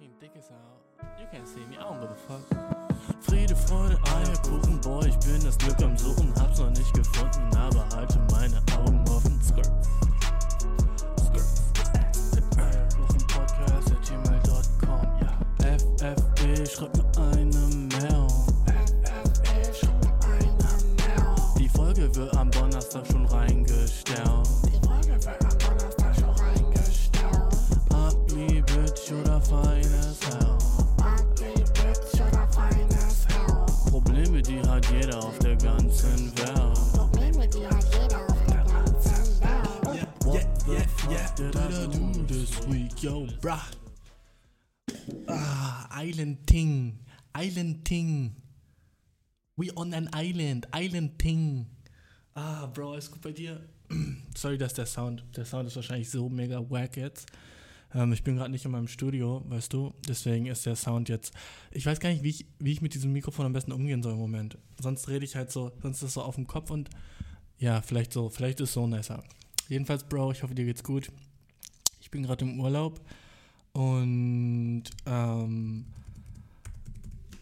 fucking dick is out. You can't see me, I don't give a fuck. Friede, Freude, Eierkuchen, boy, ich bin das Glück am Suchen, hab's noch nicht gefunden, aber halte meine Augen offen. Skirt. Skirt. Eierkuchen Podcast at gmail.com, ja. FFB, schreib mir eine der ganzen Welt. What the fuck did I do this week, yo, bruh? Ah, Island Ting, Island Ting. We on an island, Island Ting. Ah, Bro, ist gut bei dir? Sorry, dass der Sound, der Sound ist wahrscheinlich so mega wack jetzt. Ähm, ich bin gerade nicht in meinem Studio, weißt du, deswegen ist der Sound jetzt. Ich weiß gar nicht, wie ich, wie ich mit diesem Mikrofon am besten umgehen soll im Moment. Sonst rede ich halt so, sonst ist es so auf dem Kopf und ja, vielleicht so, vielleicht ist so nicer. Jedenfalls, Bro, ich hoffe, dir geht's gut. Ich bin gerade im Urlaub und ähm,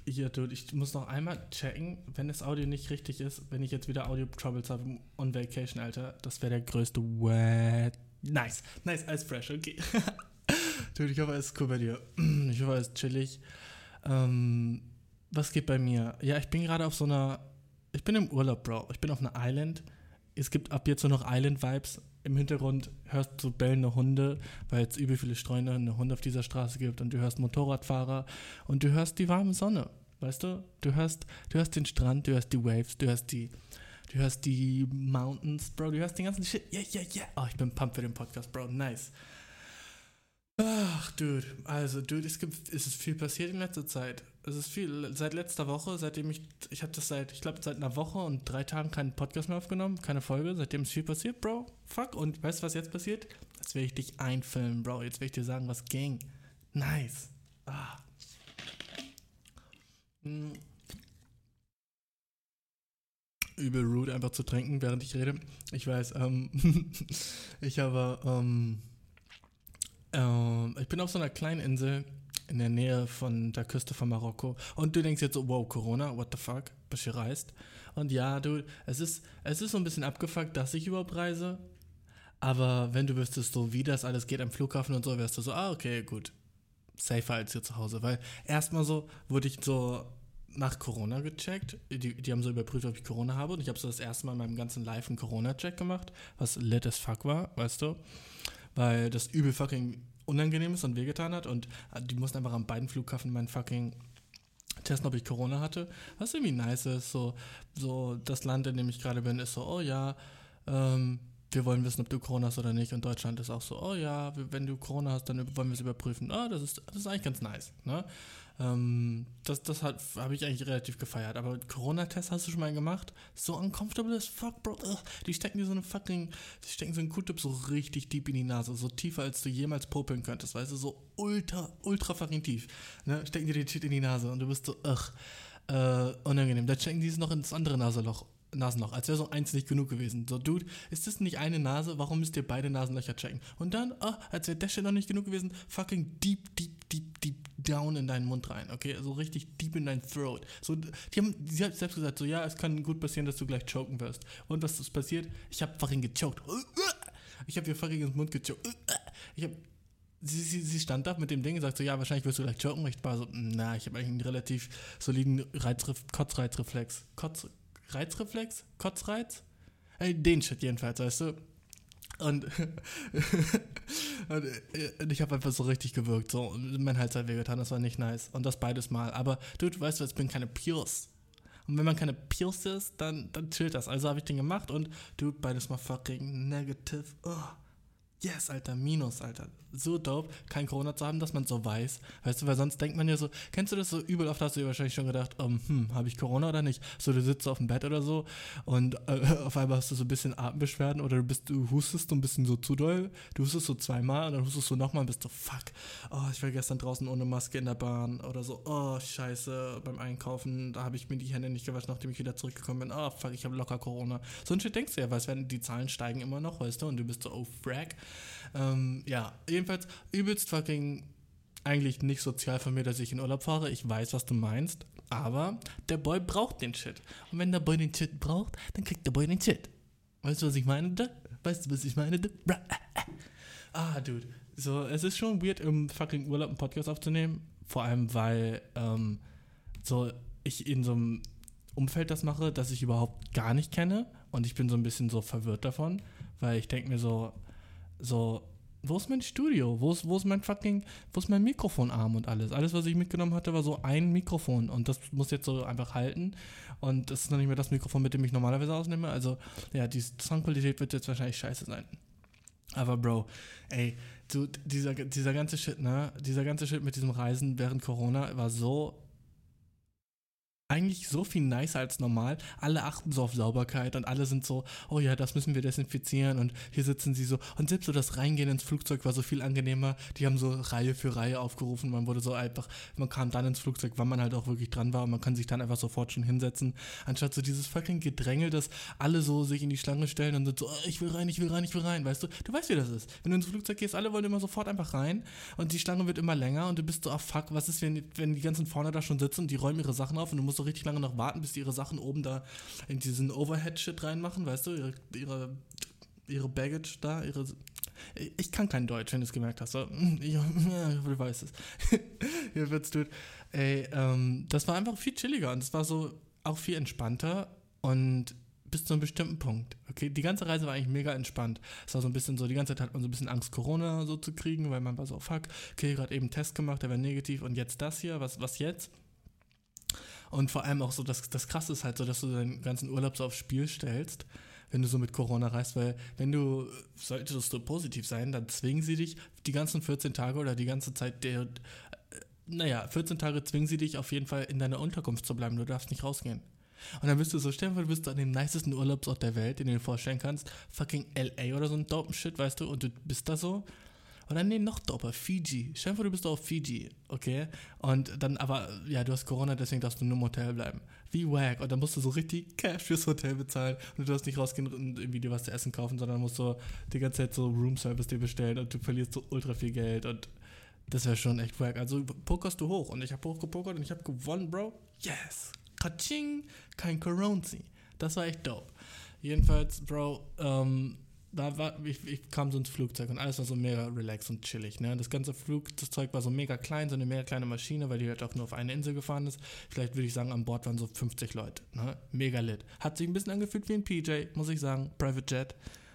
ja, dude, ich muss noch einmal checken, wenn das Audio nicht richtig ist, wenn ich jetzt wieder Audio Troubles habe on Vacation, Alter. Das wäre der größte Wet. Nice, nice, alles fresh, okay. dude, ich hoffe, es ist cool bei dir. Ich hoffe, es ist chillig. Ähm, was geht bei mir? Ja, ich bin gerade auf so einer. Ich bin im Urlaub, Bro. Ich bin auf einer Island. Es gibt ab jetzt nur noch Island-Vibes. Im Hintergrund hörst du bellende Hunde, weil es übel viele streunende Hunde auf dieser Straße gibt und du hörst Motorradfahrer und du hörst die warme Sonne. Weißt du? Du hörst, du hörst den Strand, du hörst die Waves, du hörst die, du hörst die Mountains, Bro, du hörst den ganzen Shit. Yeah, yeah, yeah. Oh, ich bin pumped für den Podcast, Bro. Nice. Ach, Dude. Also, Dude, es gibt, es ist viel passiert in letzter Zeit. Es ist viel. Seit letzter Woche, seitdem ich, ich habe das seit, ich glaube, seit einer Woche und drei Tagen keinen Podcast mehr aufgenommen, keine Folge. Seitdem ist viel passiert, Bro. Fuck. Und weißt du, was jetzt passiert? Jetzt werde ich dich einfilmen, Bro. Jetzt werde ich dir sagen, was ging. Nice. Ah. Hm. Übel rude, einfach zu trinken, während ich rede. Ich weiß, ähm, ich habe, ähm, ähm, ich bin auf so einer kleinen Insel in der Nähe von der Küste von Marokko. Und du denkst jetzt so, wow, Corona, what the fuck, bist du reist? Und ja, du, es ist, es ist so ein bisschen abgefuckt, dass ich überhaupt reise. Aber wenn du wüsstest, so wie das alles geht am Flughafen und so, wärst du so, ah, okay, gut. Safer als hier zu Hause. Weil erstmal so wurde ich so nach Corona gecheckt. Die, die haben so überprüft, ob ich Corona habe. Und ich habe so das erste Mal in meinem ganzen Live einen Corona-Check gemacht, was lit as fuck war, weißt du? Weil das übel fucking unangenehm ist und wehgetan hat. Und äh, die mussten einfach an beiden Flughafen meinen fucking testen, ob ich Corona hatte. Was irgendwie nice ist. So, so das Land, in dem ich gerade bin, ist so, oh ja, ähm, wir wollen wissen, ob du Corona hast oder nicht. Und Deutschland ist auch so, oh ja, wenn du Corona hast, dann wollen wir es überprüfen. Ah, das ist, das ist eigentlich ganz nice. Ne? Ähm, das das habe ich eigentlich relativ gefeiert. Aber Corona-Test hast du schon mal gemacht? So uncomfortable as fuck, Bro. Ugh. Die stecken dir so eine fucking, die stecken so einen Q-Tip so richtig deep in die Nase. So tiefer, als du jemals popeln könntest. Weißt du, so ultra, ultra fucking tief. Ne? Stecken dir den Shit in die Nase und du bist so, ugh, äh, unangenehm. Da stecken die es noch ins andere Nasenloch. Nasenloch, als wäre so eins nicht genug gewesen. So, Dude, ist das nicht eine Nase? Warum müsst ihr beide Nasenlöcher checken? Und dann, oh, als wäre der Shit noch nicht genug gewesen, fucking deep, deep, deep, deep down in deinen Mund rein, okay? So richtig deep in dein Throat. So, die haben, sie hat selbst gesagt, so, ja, es kann gut passieren, dass du gleich choken wirst. Und was ist passiert? Ich habe fucking gechoked. Ich habe ihr fucking ins Mund gechoked. Ich habe Sie, sie, sie, stand da mit dem Ding und sagt so, ja, wahrscheinlich wirst du gleich choken. Ich war so, na, ich habe eigentlich einen relativ soliden Reizref Kotzreizreflex. Kotz, Reizreflex? Kotzreiz? Ey, den Shit jedenfalls, weißt du? Und, und ich habe einfach so richtig gewirkt. So, mein Hals hat wehgetan, das war nicht nice. Und das beides mal. Aber, dude, weißt du, ich bin keine Pierce. Und wenn man keine Pierce ist, dann, dann chillt das. Also habe ich den gemacht und, dude, beides mal fucking negative. Oh. Yes, Alter, Minus, Alter. So dope, kein Corona zu haben, dass man so weiß. Weißt du, weil sonst denkt man ja so, kennst du das so übel oft hast du dir wahrscheinlich schon gedacht, um, hm, habe ich Corona oder nicht? So, du sitzt auf dem Bett oder so und äh, auf einmal hast du so ein bisschen Atembeschwerden oder du bist, du hustest so ein bisschen so zu doll, du hustest so zweimal und dann hustest du nochmal und bist so, fuck, oh, ich war gestern draußen ohne Maske in der Bahn oder so, oh, scheiße, beim Einkaufen, da habe ich mir die Hände nicht gewaschen, nachdem ich wieder zurückgekommen bin, oh, fuck, ich habe locker Corona. So ein Shit denkst du ja, weil die Zahlen steigen immer noch, weißt du, und du bist so, oh, frack. Ähm, ja, jedenfalls übelst fucking eigentlich nicht sozial von mir, dass ich in Urlaub fahre. Ich weiß, was du meinst. Aber der Boy braucht den Shit. Und wenn der Boy den Shit braucht, dann kriegt der Boy den Shit. Weißt du, was ich meine? Weißt du, was ich meine? äh, äh. Ah, dude. So, es ist schon weird, im fucking Urlaub einen Podcast aufzunehmen. Vor allem, weil ähm, so ich in so einem Umfeld das mache, das ich überhaupt gar nicht kenne. Und ich bin so ein bisschen so verwirrt davon, weil ich denke mir so, so, wo ist mein Studio? Wo ist, wo ist mein fucking, wo ist mein Mikrofonarm und alles? Alles, was ich mitgenommen hatte, war so ein Mikrofon und das muss jetzt so einfach halten. Und das ist noch nicht mehr das Mikrofon, mit dem ich normalerweise ausnehme. Also, ja, die Soundqualität wird jetzt wahrscheinlich scheiße sein. Aber Bro, ey, du, dieser, dieser ganze Shit, ne? Dieser ganze Shit mit diesem Reisen während Corona war so eigentlich so viel nicer als normal. Alle achten so auf Sauberkeit und alle sind so, oh ja, das müssen wir desinfizieren und hier sitzen sie so. Und selbst so das Reingehen ins Flugzeug war so viel angenehmer. Die haben so Reihe für Reihe aufgerufen. Man wurde so einfach, man kam dann ins Flugzeug, wann man halt auch wirklich dran war und man kann sich dann einfach sofort schon hinsetzen. Anstatt so dieses fucking Gedrängel, dass alle so sich in die Schlange stellen und sind so, oh, ich will rein, ich will rein, ich will rein. Weißt du, du weißt, wie das ist. Wenn du ins Flugzeug gehst, alle wollen immer sofort einfach rein und die Schlange wird immer länger und du bist so, oh fuck, was ist, wenn, wenn die ganzen vorne da schon sitzen und die räumen ihre Sachen auf und du musst so richtig lange noch warten, bis die ihre Sachen oben da in diesen Overhead-Shit reinmachen, weißt du, ihre, ihre, ihre Baggage da, ihre. Ich kann kein Deutsch, wenn du es gemerkt hast. Ich, du weißt es. Hier wird's tut. Ey, ähm, das war einfach viel chilliger und es war so auch viel entspannter und bis zu einem bestimmten Punkt. Okay, die ganze Reise war eigentlich mega entspannt. Es war so ein bisschen so, die ganze Zeit hat man so ein bisschen Angst, Corona so zu kriegen, weil man war so, fuck, okay, gerade eben Test gemacht, der war negativ und jetzt das hier, was, was jetzt? Und vor allem auch so, das, das Krasse ist halt so, dass du deinen ganzen Urlaub so aufs Spiel stellst, wenn du so mit Corona reist, weil wenn du, solltest du positiv sein, dann zwingen sie dich die ganzen 14 Tage oder die ganze Zeit der, äh, naja, 14 Tage zwingen sie dich auf jeden Fall in deiner Unterkunft zu bleiben, du darfst nicht rausgehen. Und dann bist du so, stell dir vor, du bist an dem nicesten Urlaubsort der Welt, den du dir vorstellen kannst, fucking LA oder so ein dopen Shit, weißt du, und du bist da so oder nee, noch doper, Fiji. Stell dir vor, du bist auf Fiji, okay? Und dann, aber, ja, du hast Corona, deswegen darfst du nur im Hotel bleiben. Wie wack. Und dann musst du so richtig Cash fürs Hotel bezahlen und du darfst nicht rausgehen und irgendwie dir was zu essen kaufen, sondern musst so die ganze Zeit so Roomservice dir bestellen und du verlierst so ultra viel Geld und das wäre schon echt wack. Also pokerst du hoch und ich habe hochgepokert und ich habe gewonnen, Bro. Yes. Kaching, kein Coronzi. Das war echt dope. Jedenfalls, Bro, ähm, da war, ich, ich kam so ins Flugzeug und alles war so mega relaxed und chillig. Ne? Das ganze Flugzeug war so mega klein, so eine mega kleine Maschine, weil die halt auch nur auf eine Insel gefahren ist. Vielleicht würde ich sagen, an Bord waren so 50 Leute. Ne? Mega lit. Hat sich ein bisschen angefühlt wie ein PJ, muss ich sagen. Private Jet.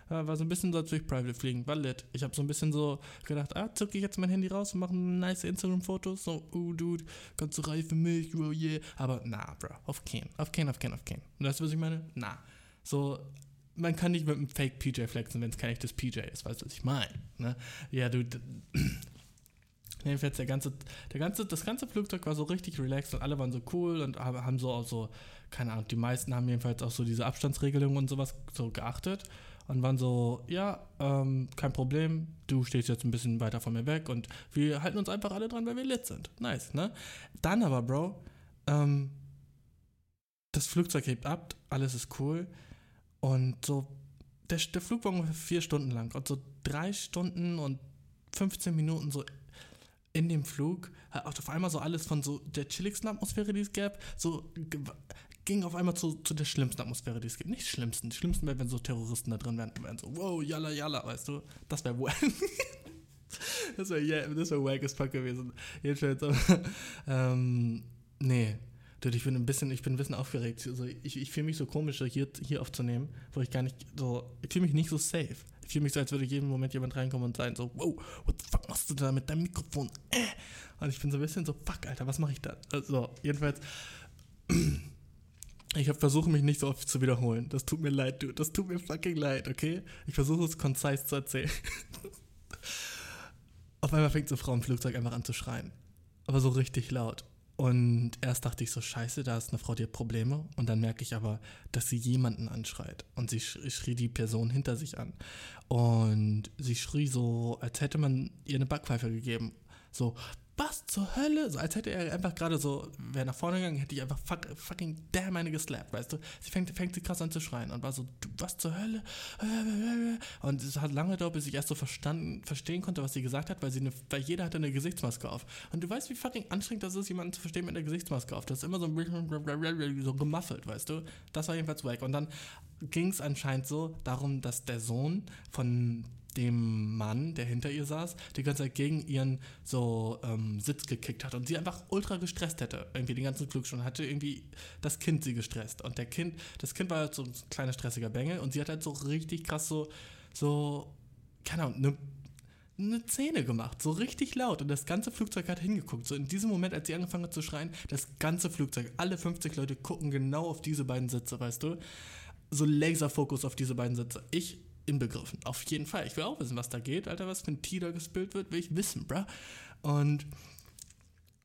Äh, war so ein bisschen so, als würde ich Private fliegen. War lit. Ich habe so ein bisschen so gedacht, ah, zücke ich jetzt mein Handy raus und mache nice Instagram-Fotos. So, oh, dude, ganze Reihe für mich, oh yeah. Aber na, bro, auf keinen. Auf keinen, auf keinen, auf keinen. Und weißt du, was ich meine? Na. So, man kann nicht mit einem Fake PJ flexen, wenn es kein echtes PJ ist, weißt du, was ich meine? Ne? Ja, du. Jedenfalls der ganze, der ganze, das ganze Flugzeug war so richtig relaxed und alle waren so cool und haben so auch so, keine Ahnung, die meisten haben jedenfalls auch so diese Abstandsregelungen und sowas so geachtet und waren so, ja, ähm, kein Problem, du stehst jetzt ein bisschen weiter von mir weg und wir halten uns einfach alle dran, weil wir lit sind. Nice, ne? Dann aber, Bro, ähm, das Flugzeug hebt ab, alles ist cool und so, der, der Flug war ungefähr vier Stunden lang. Und so drei Stunden und 15 Minuten so in dem Flug, hat auf einmal so alles von so der chilligsten Atmosphäre, die es gab, so ging auf einmal zu, zu der schlimmsten Atmosphäre, die es gibt. Nicht schlimmsten. Die schlimmsten wäre, wenn so Terroristen da drin wären, wären so, wow, yalla, yalla, weißt du? Das wäre wack. das wäre yeah, das wär wack as fuck gewesen. Jedenfalls, ähm, nee, ich bin ein bisschen, ich bin ein bisschen aufgeregt. Also ich, ich fühle mich so komisch, hier, hier aufzunehmen, wo ich gar nicht so, ich fühle mich nicht so safe. Ich fühle mich so, als würde jeden Moment jemand reinkommen und sein so, wow, what the fuck machst du da mit deinem Mikrofon? Äh. Und ich bin so ein bisschen so, fuck, Alter, was mache ich da? Also, jedenfalls, ich versuche mich nicht so oft zu wiederholen. Das tut mir leid, dude. Das tut mir fucking leid, okay? Ich versuche es konzis zu erzählen. Auf einmal fängt so Frau im Flugzeug einfach an zu schreien. Aber so richtig laut. Und erst dachte ich so, scheiße, da ist eine Frau, die hat Probleme. Und dann merke ich aber, dass sie jemanden anschreit. Und sie schrie die Person hinter sich an. Und sie schrie so, als hätte man ihr eine Backpfeife gegeben. So, was zur Hölle? So als hätte er einfach gerade so, wäre nach vorne gegangen, hätte ich einfach fuck, fucking damn eine geslappt, weißt du? Sie fängt, fängt sie krass an zu schreien und war so, du, was zur Hölle? Und es hat lange gedauert, bis ich erst so verstanden, verstehen konnte, was sie gesagt hat, weil sie eine, weil jeder hatte eine Gesichtsmaske auf. Und du weißt, wie fucking anstrengend das ist, jemanden zu verstehen mit einer Gesichtsmaske auf. Das ist immer so, so gemuffelt, weißt du? Das war jedenfalls wack. Und dann ging es anscheinend so darum, dass der Sohn von dem Mann, der hinter ihr saß, die ganze Zeit gegen ihren so ähm, Sitz gekickt hat und sie einfach ultra gestresst hätte, irgendwie den ganzen Flug schon, hatte irgendwie das Kind sie gestresst und der Kind, das Kind war halt so ein kleiner stressiger Bengel und sie hat halt so richtig krass so, so, keine Ahnung, eine eine Szene gemacht, so richtig laut und das ganze Flugzeug hat hingeguckt. So in diesem Moment, als sie angefangen hat zu schreien, das ganze Flugzeug, alle 50 Leute gucken genau auf diese beiden Sitze, weißt du? So Laserfokus auf diese beiden Sitze. Ich inbegriffen. Auf jeden Fall. Ich will auch wissen, was da geht, Alter, was für ein Tee da gespielt wird, will ich wissen, bruh. Und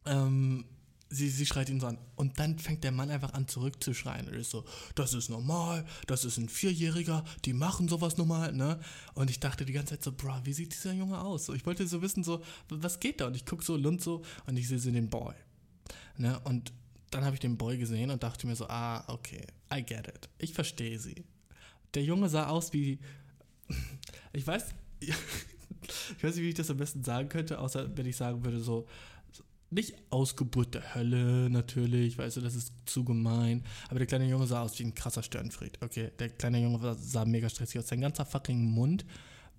ähm, sie, sie schreit ihn so an. Und dann fängt der Mann einfach an zurückzuschreien. Und ist so, das ist normal, das ist ein Vierjähriger, die machen sowas normal, ne? Und ich dachte die ganze Zeit so, bruh, wie sieht dieser Junge aus? So, ich wollte so wissen, so, was geht da? Und ich gucke so Lund so und ich sehe so den Boy. Ne? Und dann habe ich den Boy gesehen und dachte mir so, ah, okay, I get it. Ich verstehe sie. Der Junge sah aus wie ich weiß, ich weiß nicht, wie ich das am besten sagen könnte, außer wenn ich sagen würde, so, nicht Ausgeburt der Hölle, natürlich, weißt du, das ist zu gemein. Aber der kleine Junge sah aus wie ein krasser Störenfried. Okay, der kleine Junge sah mega stressig aus. Sein ganzer fucking Mund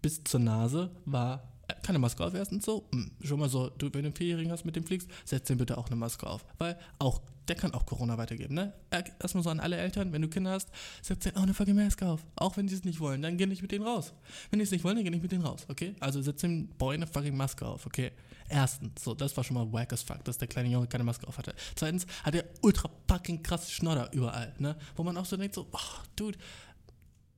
bis zur Nase war keine Maske auf erstens so. Hm, schon mal so, du, wenn du einen Vierjährigen hast, mit dem fliegst, setz dem bitte auch eine Maske auf. Weil auch, der kann auch Corona weitergeben, ne? Erstmal so an alle Eltern, wenn du Kinder hast, setz denen auch eine fucking Maske auf. Auch wenn die es nicht wollen, dann geh nicht mit denen raus. Wenn die es nicht wollen, dann geh nicht mit denen raus, okay? Also setz dem Boy eine fucking Maske auf, okay? Erstens, so, das war schon mal wack as fuck, dass der kleine Junge keine Maske auf hatte. Zweitens hat er ultra fucking krass Schnodder überall, ne? Wo man auch so denkt, so, oh, Dude,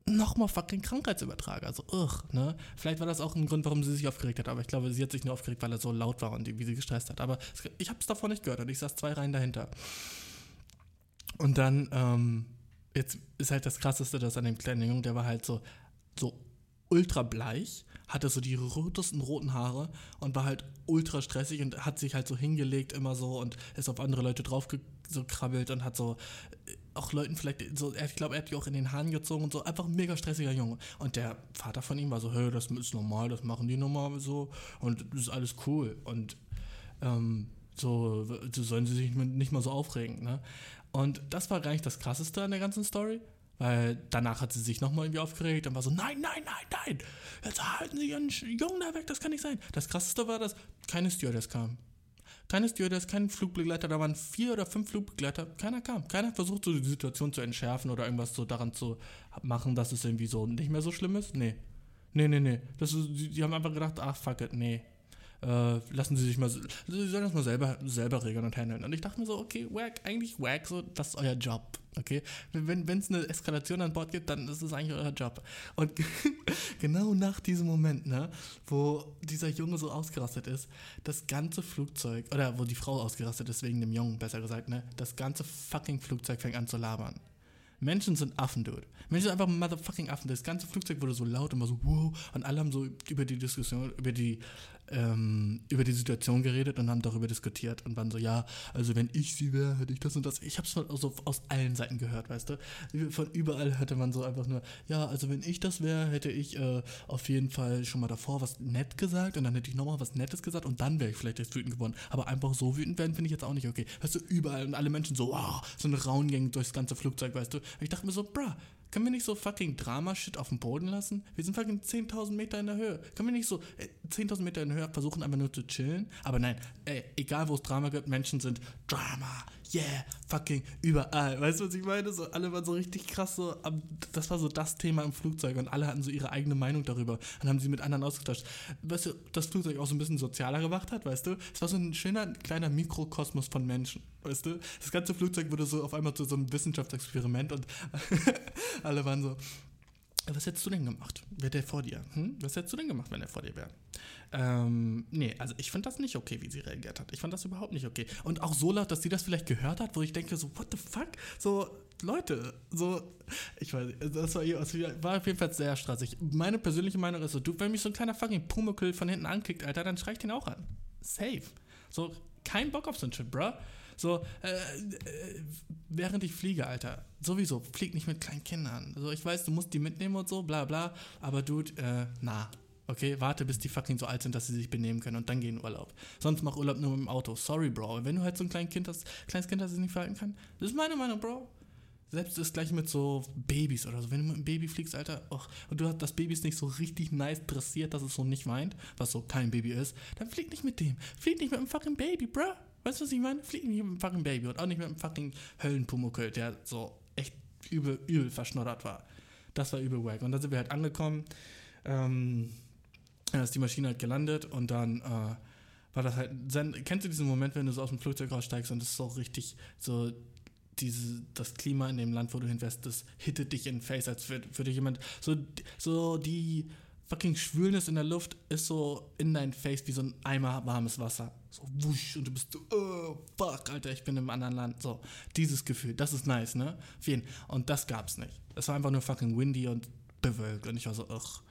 nochmal fucking Krankheitsübertrager. Also, ugh, ne? Vielleicht war das auch ein Grund, warum sie sich aufgeregt hat. Aber ich glaube, sie hat sich nur aufgeregt, weil er so laut war und wie sie gestresst hat. Aber ich habe es davon nicht gehört und ich saß zwei Reihen dahinter. Und dann, ähm, jetzt ist halt das Krasseste, dass an dem kleinen Jungen, der war halt so, so ultra bleich, hatte so die rotesten roten Haare und war halt ultra stressig und hat sich halt so hingelegt immer so und ist auf andere Leute drauf so krabbelt und hat so auch Leuten vielleicht so, ich glaube, er hat die auch in den Haaren gezogen und so, einfach ein mega stressiger Junge. Und der Vater von ihm war so, hey, das ist normal, das machen die normal so und das ist alles cool. Und ähm, so, so sollen sie sich nicht mal so aufregen, ne? Und das war gar nicht das Krasseste an der ganzen Story, weil danach hat sie sich nochmal irgendwie aufgeregt und war so, nein, nein, nein, nein, jetzt halten Sie Ihren Jungen da weg, das kann nicht sein. Das Krasseste war, dass keine Stewardess kam. Keine Stewardess, kein Flugbegleiter, da waren vier oder fünf Flugbegleiter, keiner kam. Keiner versucht, so die Situation zu entschärfen oder irgendwas so daran zu machen, dass es irgendwie so nicht mehr so schlimm ist. Nee. Nee, nee, nee. Das ist, die, die haben einfach gedacht, ach fuck it, nee äh, lassen Sie sich mal, Sie sollen das mal selber, selber regeln und handeln. Und ich dachte mir so, okay, wack, eigentlich wack, so, das ist euer Job. Okay, wenn es eine Eskalation an Bord gibt, dann ist es eigentlich euer Job. Und genau nach diesem Moment, ne, wo dieser Junge so ausgerastet ist, das ganze Flugzeug, oder wo die Frau ausgerastet ist wegen dem Jungen, besser gesagt, ne, das ganze fucking Flugzeug fängt an zu labern. Menschen sind Affen, dude. Menschen sind einfach motherfucking Affen. Das ganze Flugzeug wurde so laut und war so wow und alle haben so über die Diskussion, über die ähm, über die Situation geredet und haben darüber diskutiert und waren so, ja, also wenn ich sie wäre, hätte ich das und das. Ich habe es so aus allen Seiten gehört, weißt du. Von überall hörte man so einfach nur, ja, also wenn ich das wäre, hätte ich äh, auf jeden Fall schon mal davor was nett gesagt und dann hätte ich nochmal was Nettes gesagt und dann wäre ich vielleicht jetzt wütend geworden. Aber einfach so wütend werden, finde ich jetzt auch nicht okay. Weißt du, überall und alle Menschen so, wow, so eine Raungänge durchs ganze Flugzeug, weißt du. Und ich dachte mir so, bruh, können wir nicht so fucking Drama-Shit auf dem Boden lassen? Wir sind fucking 10.000 Meter in der Höhe. Können wir nicht so 10.000 äh, Meter in der Höhe versuchen, einfach nur zu chillen? Aber nein, ey, egal wo es Drama gibt, Menschen sind Drama, yeah, fucking überall. Weißt du, was ich meine? So, alle waren so richtig krass so, das war so das Thema im Flugzeug und alle hatten so ihre eigene Meinung darüber und haben sie mit anderen ausgetauscht. Weißt du, das Flugzeug auch so ein bisschen sozialer gemacht hat, weißt du? Es war so ein schöner kleiner Mikrokosmos von Menschen, weißt du? Das ganze Flugzeug wurde so auf einmal zu so einem Wissenschaftsexperiment und alle waren so, was hättest du denn gemacht? Wäre der vor dir? Hm? Was hättest du denn gemacht, wenn er vor dir wäre? Ähm, nee, also ich fand das nicht okay, wie sie reagiert hat. Ich fand das überhaupt nicht okay. Und auch so laut, dass sie das vielleicht gehört hat, wo ich denke, so, what the fuck? So, Leute, so, ich weiß nicht, das war, das war auf jeden Fall sehr straßig. Meine persönliche Meinung ist so, du, wenn mich so ein kleiner fucking Pumuckl von hinten ankickt, Alter, dann schrei ich den auch an. Safe. So, kein Bock auf so ein Shit, bruh. So, äh, äh, während ich fliege, Alter, sowieso, flieg nicht mit kleinen Kindern. So, ich weiß, du musst die mitnehmen und so, bla bla, aber Dude, äh, na. Okay, warte, bis die fucking so alt sind, dass sie sich benehmen können und dann geh in Urlaub. Sonst mach Urlaub nur mit dem Auto. Sorry, Bro. Wenn du halt so ein kleines Kind hast, kleines Kind, das sich nicht verhalten kann, das ist meine Meinung, Bro. Selbst das gleiche mit so Babys oder so. Wenn du mit einem Baby fliegst, Alter, och, und du hast das Baby ist nicht so richtig nice dressiert, dass es so nicht weint, was so kein Baby ist, dann flieg nicht mit dem. Flieg nicht mit einem fucking Baby, bruh. Weißt du, was ich meine? Flieg nicht mit einem fucking Baby und auch nicht mit einem fucking Höllenpumuckel, der so echt übel, übel verschnoddert war. Das war übel wack. Und dann sind wir halt angekommen. Ähm, dann ist die Maschine halt gelandet und dann äh, war das halt. Dann, kennst du diesen Moment, wenn du so aus dem Flugzeug raussteigst und es ist so richtig so diese, das Klima in dem Land, wo du hinfährst, das hittet dich in den Face, als würde, würde jemand so, so die fucking Schwülnis in der Luft ist so in dein Face wie so ein Eimer warmes Wasser. So wusch und du bist so, oh, fuck, Alter, ich bin im anderen Land. So, dieses Gefühl, das ist nice, ne? Für. Und das gab's nicht. Es war einfach nur fucking windy und bewölkt und ich war so, ugh.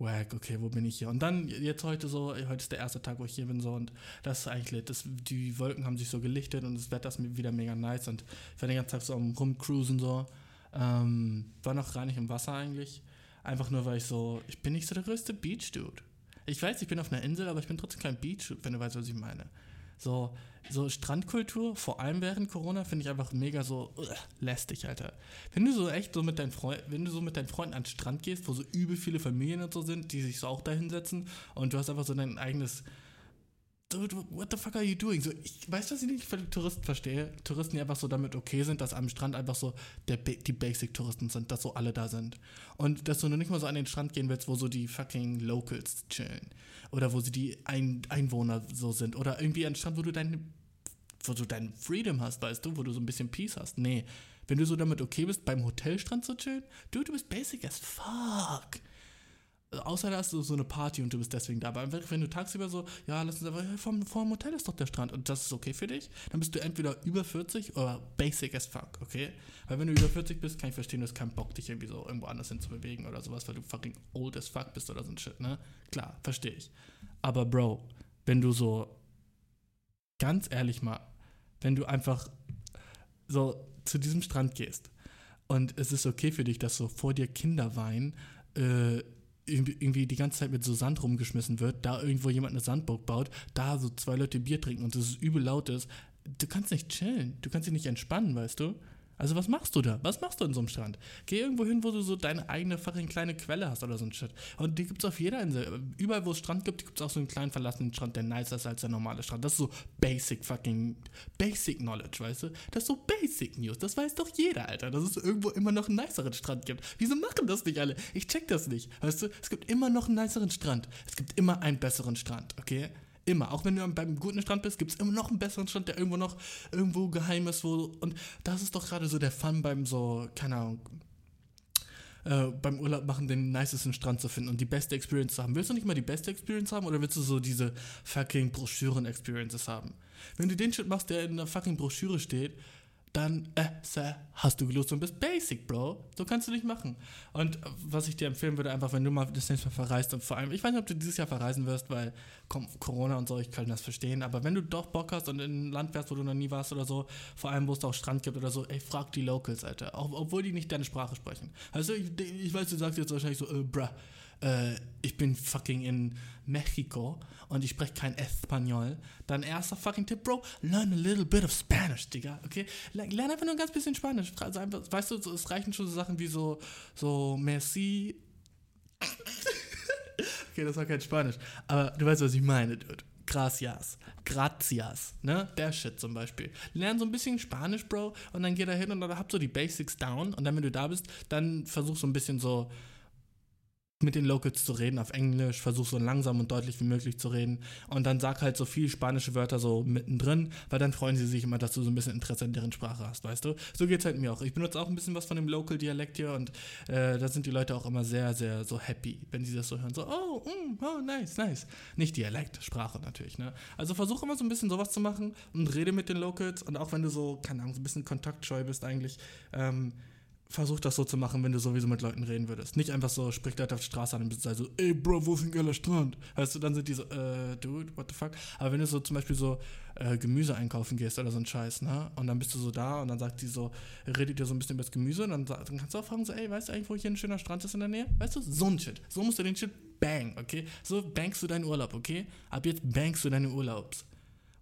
Wack, okay, wo bin ich hier? Und dann jetzt heute so, heute ist der erste Tag, wo ich hier bin so und das ist eigentlich. Das, die Wolken haben sich so gelichtet und das Wetter ist wieder mega nice und ich war den ganzen Tag so rumcruisen so. Ähm, war noch gar nicht im Wasser eigentlich. Einfach nur, weil ich so, ich bin nicht so der größte Beach-Dude. Ich weiß, ich bin auf einer Insel, aber ich bin trotzdem kein Beach-Dude, wenn du weißt, was ich meine. So, so Strandkultur, vor allem während Corona, finde ich einfach mega so uh, lästig, Alter. Wenn du so echt so mit deinen Freunden, wenn du so mit deinen Freunden an den Strand gehst, wo so übel viele Familien und so sind, die sich so auch da hinsetzen und du hast einfach so dein eigenes Dude, what the fuck are you doing? So, ich weiß, was ich nicht für Touristen verstehe. Touristen, die einfach so damit okay sind, dass am Strand einfach so der, die Basic-Touristen sind, dass so alle da sind. Und dass du nur nicht mal so an den Strand gehen willst, wo so die fucking Locals chillen. Oder wo sie die Ein Einwohner so sind. Oder irgendwie an den Strand, wo du deine, wo du deinen Freedom hast, weißt du, wo du so ein bisschen Peace hast. Nee. Wenn du so damit okay bist, beim Hotelstrand zu chillen, dude, du bist basic as fuck. Außer da hast du so eine Party und du bist deswegen da. Aber wenn du tagsüber so, ja, lass uns ja, vom, vor dem Hotel ist doch der Strand und das ist okay für dich, dann bist du entweder über 40 oder basic as fuck, okay? Weil wenn du über 40 bist, kann ich verstehen, du hast keinen Bock, dich irgendwie so irgendwo anders hin zu bewegen oder sowas, weil du fucking old as fuck bist oder so ein Shit, ne? Klar, verstehe ich. Aber Bro, wenn du so, ganz ehrlich mal, wenn du einfach so zu diesem Strand gehst und es ist okay für dich, dass so vor dir Kinder weinen, äh, irgendwie die ganze Zeit mit so Sand rumgeschmissen wird, da irgendwo jemand eine Sandburg baut, da so zwei Leute Bier trinken und es übel laut ist, du kannst nicht chillen, du kannst dich nicht entspannen, weißt du? Also was machst du da? Was machst du in so einem Strand? Geh irgendwo hin, wo du so deine eigene fucking kleine Quelle hast oder so ein Shit. Und die gibt's auf jeder Insel. Überall, wo es Strand gibt, gibt's auch so einen kleinen verlassenen Strand, der nicer ist als der normale Strand. Das ist so basic fucking, basic knowledge, weißt du? Das ist so basic News. Das weiß doch jeder, Alter, dass es irgendwo immer noch einen niceren Strand gibt. Wieso machen das nicht alle? Ich check das nicht. Weißt du, es gibt immer noch einen niceren Strand. Es gibt immer einen besseren Strand, okay? Immer. Auch wenn du beim guten Strand bist, gibt es immer noch einen besseren Strand, der irgendwo noch irgendwo geheim ist, wo. Und das ist doch gerade so der Fun beim so, keine Ahnung, äh, beim Urlaub machen, den nicesten Strand zu finden und die beste Experience zu haben. Willst du nicht mal die beste Experience haben oder willst du so diese fucking Broschüren-Experiences haben? Wenn du den Shit machst, der in der fucking Broschüre steht, dann äh, Sir, hast du gelost und bist basic, Bro. So kannst du nicht machen. Und äh, was ich dir empfehlen würde, einfach, wenn du mal das nächste Mal verreist und vor allem, ich weiß nicht, ob du dieses Jahr verreisen wirst, weil komm, Corona und so, ich kann das verstehen, aber wenn du doch Bock hast und in ein Land wärst, wo du noch nie warst oder so, vor allem, wo es da auch Strand gibt oder so, ey, frag die Locals, Alter. Auch, obwohl die nicht deine Sprache sprechen. Also, ich, ich weiß, du sagst jetzt wahrscheinlich so, äh, bruh, äh, ich bin fucking in Mexiko und ich spreche kein Espanol, dann erster fucking Tipp, Bro, learn a little bit of Spanish, Digga, okay? Lern einfach nur ein ganz bisschen Spanisch. Also einfach, weißt du, es reichen schon so Sachen wie so, so, merci. okay, das war kein Spanisch, aber du weißt, was ich meine, dude. Gracias, gracias, ne? Der Shit zum Beispiel. Lern so ein bisschen Spanisch, Bro, und dann geh da hin und dann hab so die Basics down und dann, wenn du da bist, dann versuch so ein bisschen so mit den Locals zu reden auf Englisch, versuch so langsam und deutlich wie möglich zu reden und dann sag halt so viel spanische Wörter so mittendrin, weil dann freuen sie sich immer, dass du so ein bisschen Interesse in deren Sprache hast, weißt du? So geht's halt mir auch. Ich benutze auch ein bisschen was von dem Local-Dialekt hier und äh, da sind die Leute auch immer sehr, sehr so happy, wenn sie das so hören. So, oh, mm, oh, nice, nice. Nicht Dialekt, Sprache natürlich, ne? Also versuch immer so ein bisschen sowas zu machen und rede mit den Locals und auch wenn du so, keine Ahnung, so ein bisschen kontaktscheu bist eigentlich, ähm, versuch das so zu machen, wenn du sowieso mit Leuten reden würdest. Nicht einfach so, sprich Leute auf die Straße an und bist so, ey Bro, wo ist ein geiler Strand? Weißt du, dann sind die so, äh, dude, what the fuck? Aber wenn du so zum Beispiel so äh, Gemüse einkaufen gehst oder so ein Scheiß, ne? Und dann bist du so da und dann sagt die so, redet dir so ein bisschen über das Gemüse und dann, dann kannst du auch fragen, so, ey, weißt du eigentlich, wo hier ein schöner Strand ist in der Nähe? Weißt du, so ein Shit. So musst du den Shit bang, okay? So bankst du deinen Urlaub, okay? Ab jetzt bankst du deine Urlaubs.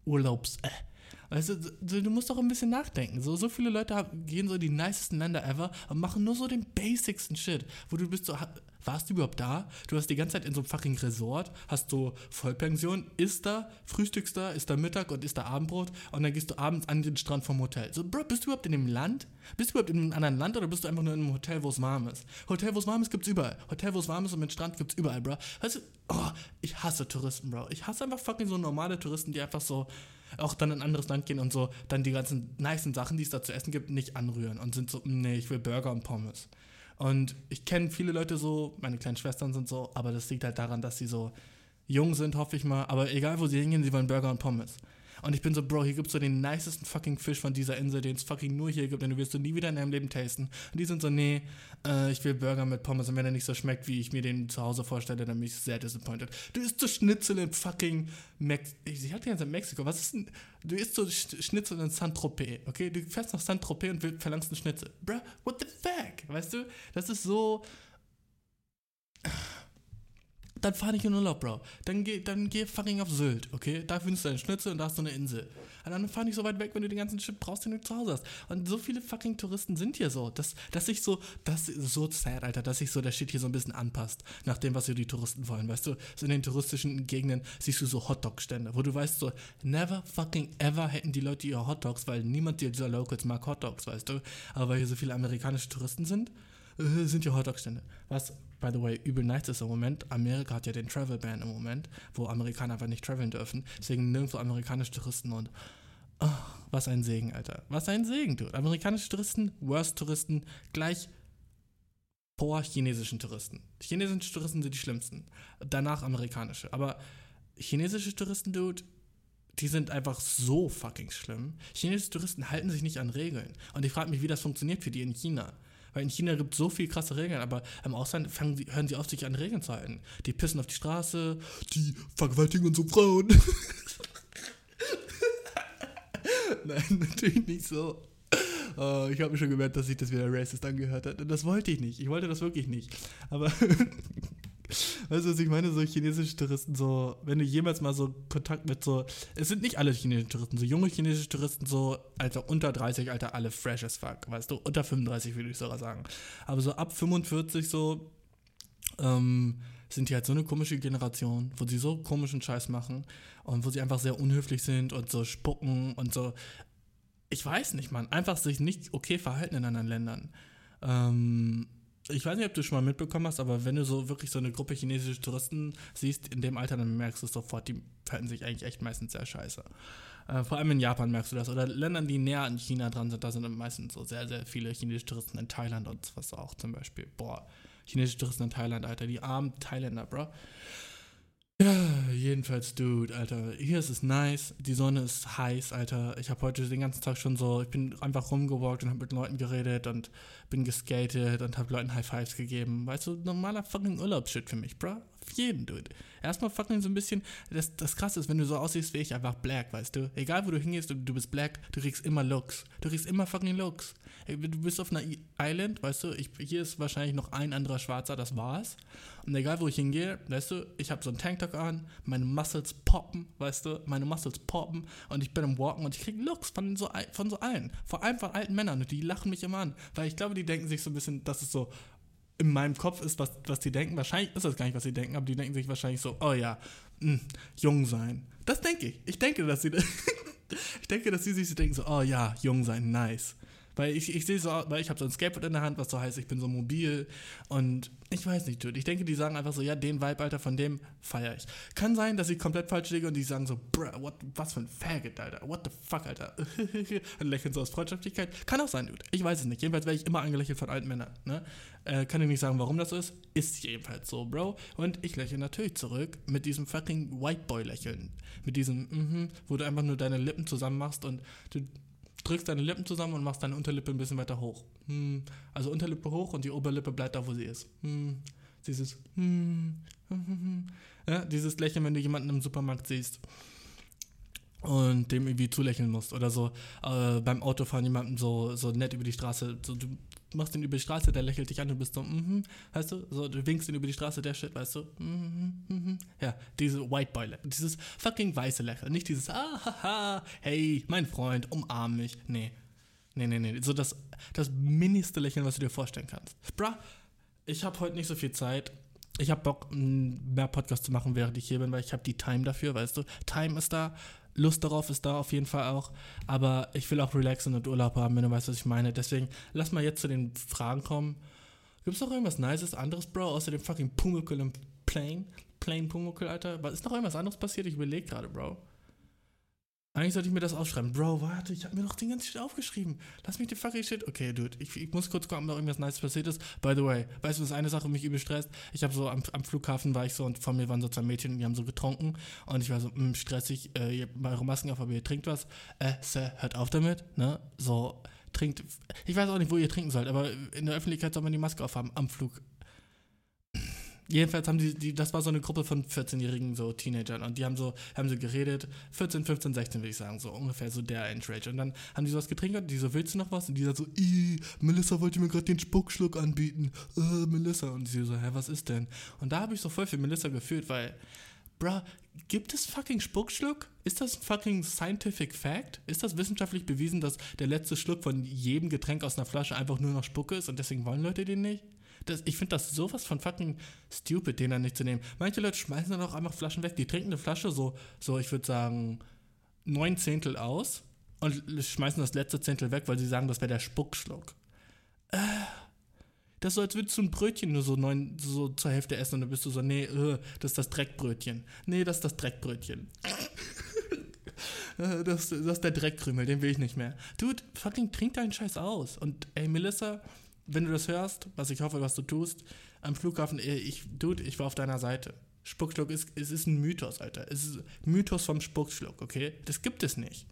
Urlaubs, äh. Weißt du, du musst doch ein bisschen nachdenken. So, so viele Leute gehen so in die nicesten Länder ever und machen nur so den basicsten Shit. Wo du bist so, warst du überhaupt da? Du hast die ganze Zeit in so einem fucking Resort, hast so Vollpension, isst da, frühstückst da, isst da Mittag und isst da Abendbrot und dann gehst du abends an den Strand vom Hotel. So, Bro, bist du überhaupt in dem Land? Bist du überhaupt in einem anderen Land oder bist du einfach nur in einem Hotel, wo es warm ist? Hotel, wo es warm ist, gibt's überall. Hotel, wo es warm ist und mit Strand gibt's überall, Bro. Weißt du, oh, ich hasse Touristen, Bro. Ich hasse einfach fucking so normale Touristen, die einfach so auch dann in ein anderes Land gehen und so dann die ganzen nicen Sachen, die es da zu essen gibt, nicht anrühren und sind so, nee, ich will Burger und Pommes. Und ich kenne viele Leute so, meine kleinen Schwestern sind so, aber das liegt halt daran, dass sie so jung sind, hoffe ich mal. Aber egal, wo sie hingehen, sie wollen Burger und Pommes. Und ich bin so, Bro, hier gibt's so den nicesten fucking Fisch von dieser Insel, den es fucking nur hier gibt, den du wirst du nie wieder in deinem Leben tasten. Und die sind so, nee, äh, ich will Burger mit Pommes und wenn der nicht so schmeckt, wie ich mir den zu Hause vorstelle, dann bin ich sehr disappointed. Du isst so Schnitzel in fucking Mex ich hatte jetzt in Mexiko, was ist denn, du isst so Sch- Schnitzel in Saint-Tropez, okay? Du fährst nach Saint-Tropez und verlangst einen Schnitzel. Bro, what the fuck? Weißt du, das ist so, dann fahr nicht in Urlaub, Bro. Dann geh, dann geh fucking auf Sylt, okay? Da findest du einen Schnitzel und da hast du eine Insel. Und dann fahr nicht so weit weg, wenn du den ganzen Shit brauchst, den du zu Hause hast. Und so viele fucking Touristen sind hier so, dass, dass sich so, das ist so sad, Alter, dass sich so der Shit hier so ein bisschen anpasst, nach dem, was hier die Touristen wollen, weißt du? So in den touristischen Gegenden siehst du so Hotdog-Stände, wo du weißt so, never fucking ever hätten die Leute ihre Hotdogs, weil niemand dieser Locals mag Hotdogs, weißt du? Aber weil hier so viele amerikanische Touristen sind, sind ja Hotdog-Stände. Was, by the way, übel nice ist im Moment. Amerika hat ja den Travel Ban im Moment, wo Amerikaner einfach nicht traveln dürfen. Deswegen nirgendwo amerikanische Touristen und oh, was ein Segen, Alter. Was ein Segen, du. Amerikanische Touristen, worst Touristen, gleich vor chinesischen Touristen. Chinesische Touristen sind die schlimmsten. Danach amerikanische. Aber chinesische Touristen, Dude, die sind einfach so fucking schlimm. Chinesische Touristen halten sich nicht an Regeln. Und ich frage mich, wie das funktioniert für die in China. Weil in China gibt es so viel krasse Regeln, aber im Ausland sie, hören sie auf, sich an Regeln zu halten. Die pissen auf die Straße, die vergewaltigen unsere Frauen. Nein, natürlich nicht so. Äh, ich habe mir schon gemerkt, dass sich das wieder racist angehört hat. Und das wollte ich nicht. Ich wollte das wirklich nicht. Aber Weißt du, was ich meine? So chinesische Touristen, so, wenn du jemals mal so Kontakt mit so, es sind nicht alle chinesische Touristen, so junge chinesische Touristen, so, Alter, unter 30, Alter, alle fresh as fuck, weißt du, unter 35 würde ich sogar sagen. Aber so ab 45 so, ähm, sind die halt so eine komische Generation, wo sie so komischen Scheiß machen und wo sie einfach sehr unhöflich sind und so spucken und so, ich weiß nicht, man, einfach sich nicht okay verhalten in anderen Ländern. Ähm, ich weiß nicht, ob du schon mal mitbekommen hast, aber wenn du so wirklich so eine Gruppe chinesische Touristen siehst, in dem Alter, dann merkst du es sofort, die verhalten sich eigentlich echt meistens sehr scheiße. Äh, vor allem in Japan merkst du das. Oder Ländern, die näher an China dran sind, da sind meistens so sehr, sehr viele chinesische Touristen in Thailand und was auch zum Beispiel. Boah, chinesische Touristen in Thailand, Alter, die armen Thailänder, bro. Ja, jedenfalls, Dude, Alter, hier ist es nice, die Sonne ist heiß, Alter. Ich habe heute den ganzen Tag schon so, ich bin einfach rumgewalkt und habe mit Leuten geredet und bin geskatet und habe Leuten High Fives gegeben. Weißt du, normaler fucking Urlaubsshit für mich, bro. Jeden, Dude. Erstmal fucking so ein bisschen, das, das krasse ist, wenn du so aussiehst wie ich, einfach black, weißt du. Egal wo du hingehst, du, du bist black, du kriegst immer Looks. Du kriegst immer fucking Looks. Du bist auf einer Island, weißt du, ich, hier ist wahrscheinlich noch ein anderer Schwarzer, das war's. Und egal wo ich hingehe, weißt du, ich habe so einen Tanktop an, meine Muscles poppen, weißt du, meine Muscles poppen und ich bin am Walken und ich krieg Looks von so, von so allen. Vor allem von alten Männern und die lachen mich immer an. Weil ich glaube, die denken sich so ein bisschen, dass es so in meinem Kopf ist, was, was die denken. Wahrscheinlich ist das gar nicht, was sie denken, aber die denken sich wahrscheinlich so, oh ja, mh, jung sein. Das denke ich. Ich denke, dass sie, ich denke, dass sie sich denken, so, oh ja, jung sein, nice. Weil ich, ich sehe so, weil ich habe so ein Skateboard in der Hand, was so heißt, ich bin so mobil und ich weiß nicht, dude. Ich denke, die sagen einfach so, ja, den Vibe, Alter, von dem feiere ich. Kann sein, dass ich komplett falsch liege und die sagen so, bruh, what, was für ein Faggot, Alter. What the fuck, Alter. und lächeln so aus Freundschaftlichkeit. Kann auch sein, dude. Ich weiß es nicht. Jedenfalls werde ich immer angelächelt von alten Männern, ne? Äh, kann ich nicht sagen, warum das so ist. Ist jedenfalls so, Bro. Und ich lächle natürlich zurück mit diesem fucking White Boy-Lächeln. Mit diesem, mhm, wo du einfach nur deine Lippen zusammen machst und du drückst deine Lippen zusammen und machst deine Unterlippe ein bisschen weiter hoch. Hm. Also Unterlippe hoch und die Oberlippe bleibt da, wo sie ist. Hm. Dieses hm. Ja, dieses Lächeln, wenn du jemanden im Supermarkt siehst und dem irgendwie zulächeln musst oder so äh, beim Autofahren jemanden so, so nett über die Straße, so, du machst den über die Straße, der lächelt dich an, du bist so, mhm, weißt du, so, du winkst ihn über die Straße, der Shit, weißt du, mhm, mhm, ja, diese White Boy, dieses fucking weiße Lächeln, nicht dieses, ah, haha, hey, mein Freund, umarm mich, nee, nee, nee, nee, so das, das minigste Lächeln, was du dir vorstellen kannst. Bruh, ich habe heute nicht so viel Zeit, ich habe Bock, mehr Podcasts zu machen, während ich hier bin, weil ich habe die Time dafür, weißt du. Time ist da, Lust darauf ist da auf jeden Fall auch, aber ich will auch relaxen und Urlaub haben, wenn du weißt, was ich meine. Deswegen lass mal jetzt zu den Fragen kommen. Gibt's noch irgendwas Nices, anderes, Bro, außer dem fucking Pumuckl im Plane? Plane Pumuckl, Alter? Was- Ist noch irgendwas anderes passiert? Ich überlege gerade, Bro. Eigentlich sollte ich mir das aufschreiben. Bro, warte, ich habe mir doch den ganzen Shit aufgeschrieben. Lass mich den fucking Shit. Okay, Dude, ich, ich muss kurz gucken, ob noch irgendwas Nice passiert ist. By the way, weißt du, was eine Sache mich übel stresst? Ich habe so am, am Flughafen war ich so und vor mir waren so zwei Mädchen, die haben so getrunken und ich war so, mh, stressig, äh, ihr habt eure Masken auf, aber ihr trinkt was. Äh, Sir, hört auf damit, ne? So, trinkt. Ich weiß auch nicht, wo ihr trinken sollt, aber in der Öffentlichkeit soll man die Maske aufhaben am Flug. Jedenfalls haben die, die, das war so eine Gruppe von 14-jährigen so Teenagern und die haben so, haben so geredet, 14, 15, 16 würde ich sagen, so ungefähr so der Age-Range. Und dann haben die sowas getrinkt und die so, willst du noch was? Und die so, "Ih, Melissa wollte mir gerade den Spuckschluck anbieten. Äh, Melissa. Und sie so, hä, was ist denn? Und da habe ich so voll für Melissa gefühlt, weil, bruh, gibt es fucking Spuckschluck? Ist das fucking scientific fact? Ist das wissenschaftlich bewiesen, dass der letzte Schluck von jedem Getränk aus einer Flasche einfach nur noch Spucke ist und deswegen wollen Leute den nicht? Das, ich finde das sowas von fucking stupid, den dann nicht zu nehmen. Manche Leute schmeißen dann auch einfach Flaschen weg. Die trinken eine Flasche so, so ich würde sagen, neun Zehntel aus und schmeißen das letzte Zehntel weg, weil sie sagen, das wäre der Spuckschluck. Äh, das ist so, als würdest du ein Brötchen nur so, neun, so zur Hälfte essen und dann bist du so, nee, äh, das ist das Dreckbrötchen. Nee, das ist das Dreckbrötchen. Äh, das, das ist der Dreckkrümel, den will ich nicht mehr. Dude, fucking trink deinen Scheiß aus. Und ey, Melissa, wenn du das hörst, was ich hoffe, was du tust, am Flughafen, ey, ich, Dude, ich war auf deiner Seite. Spuckschluck ist, es ist ein Mythos, Alter. Es ist Mythos vom Spuckschluck, okay? Das gibt es nicht.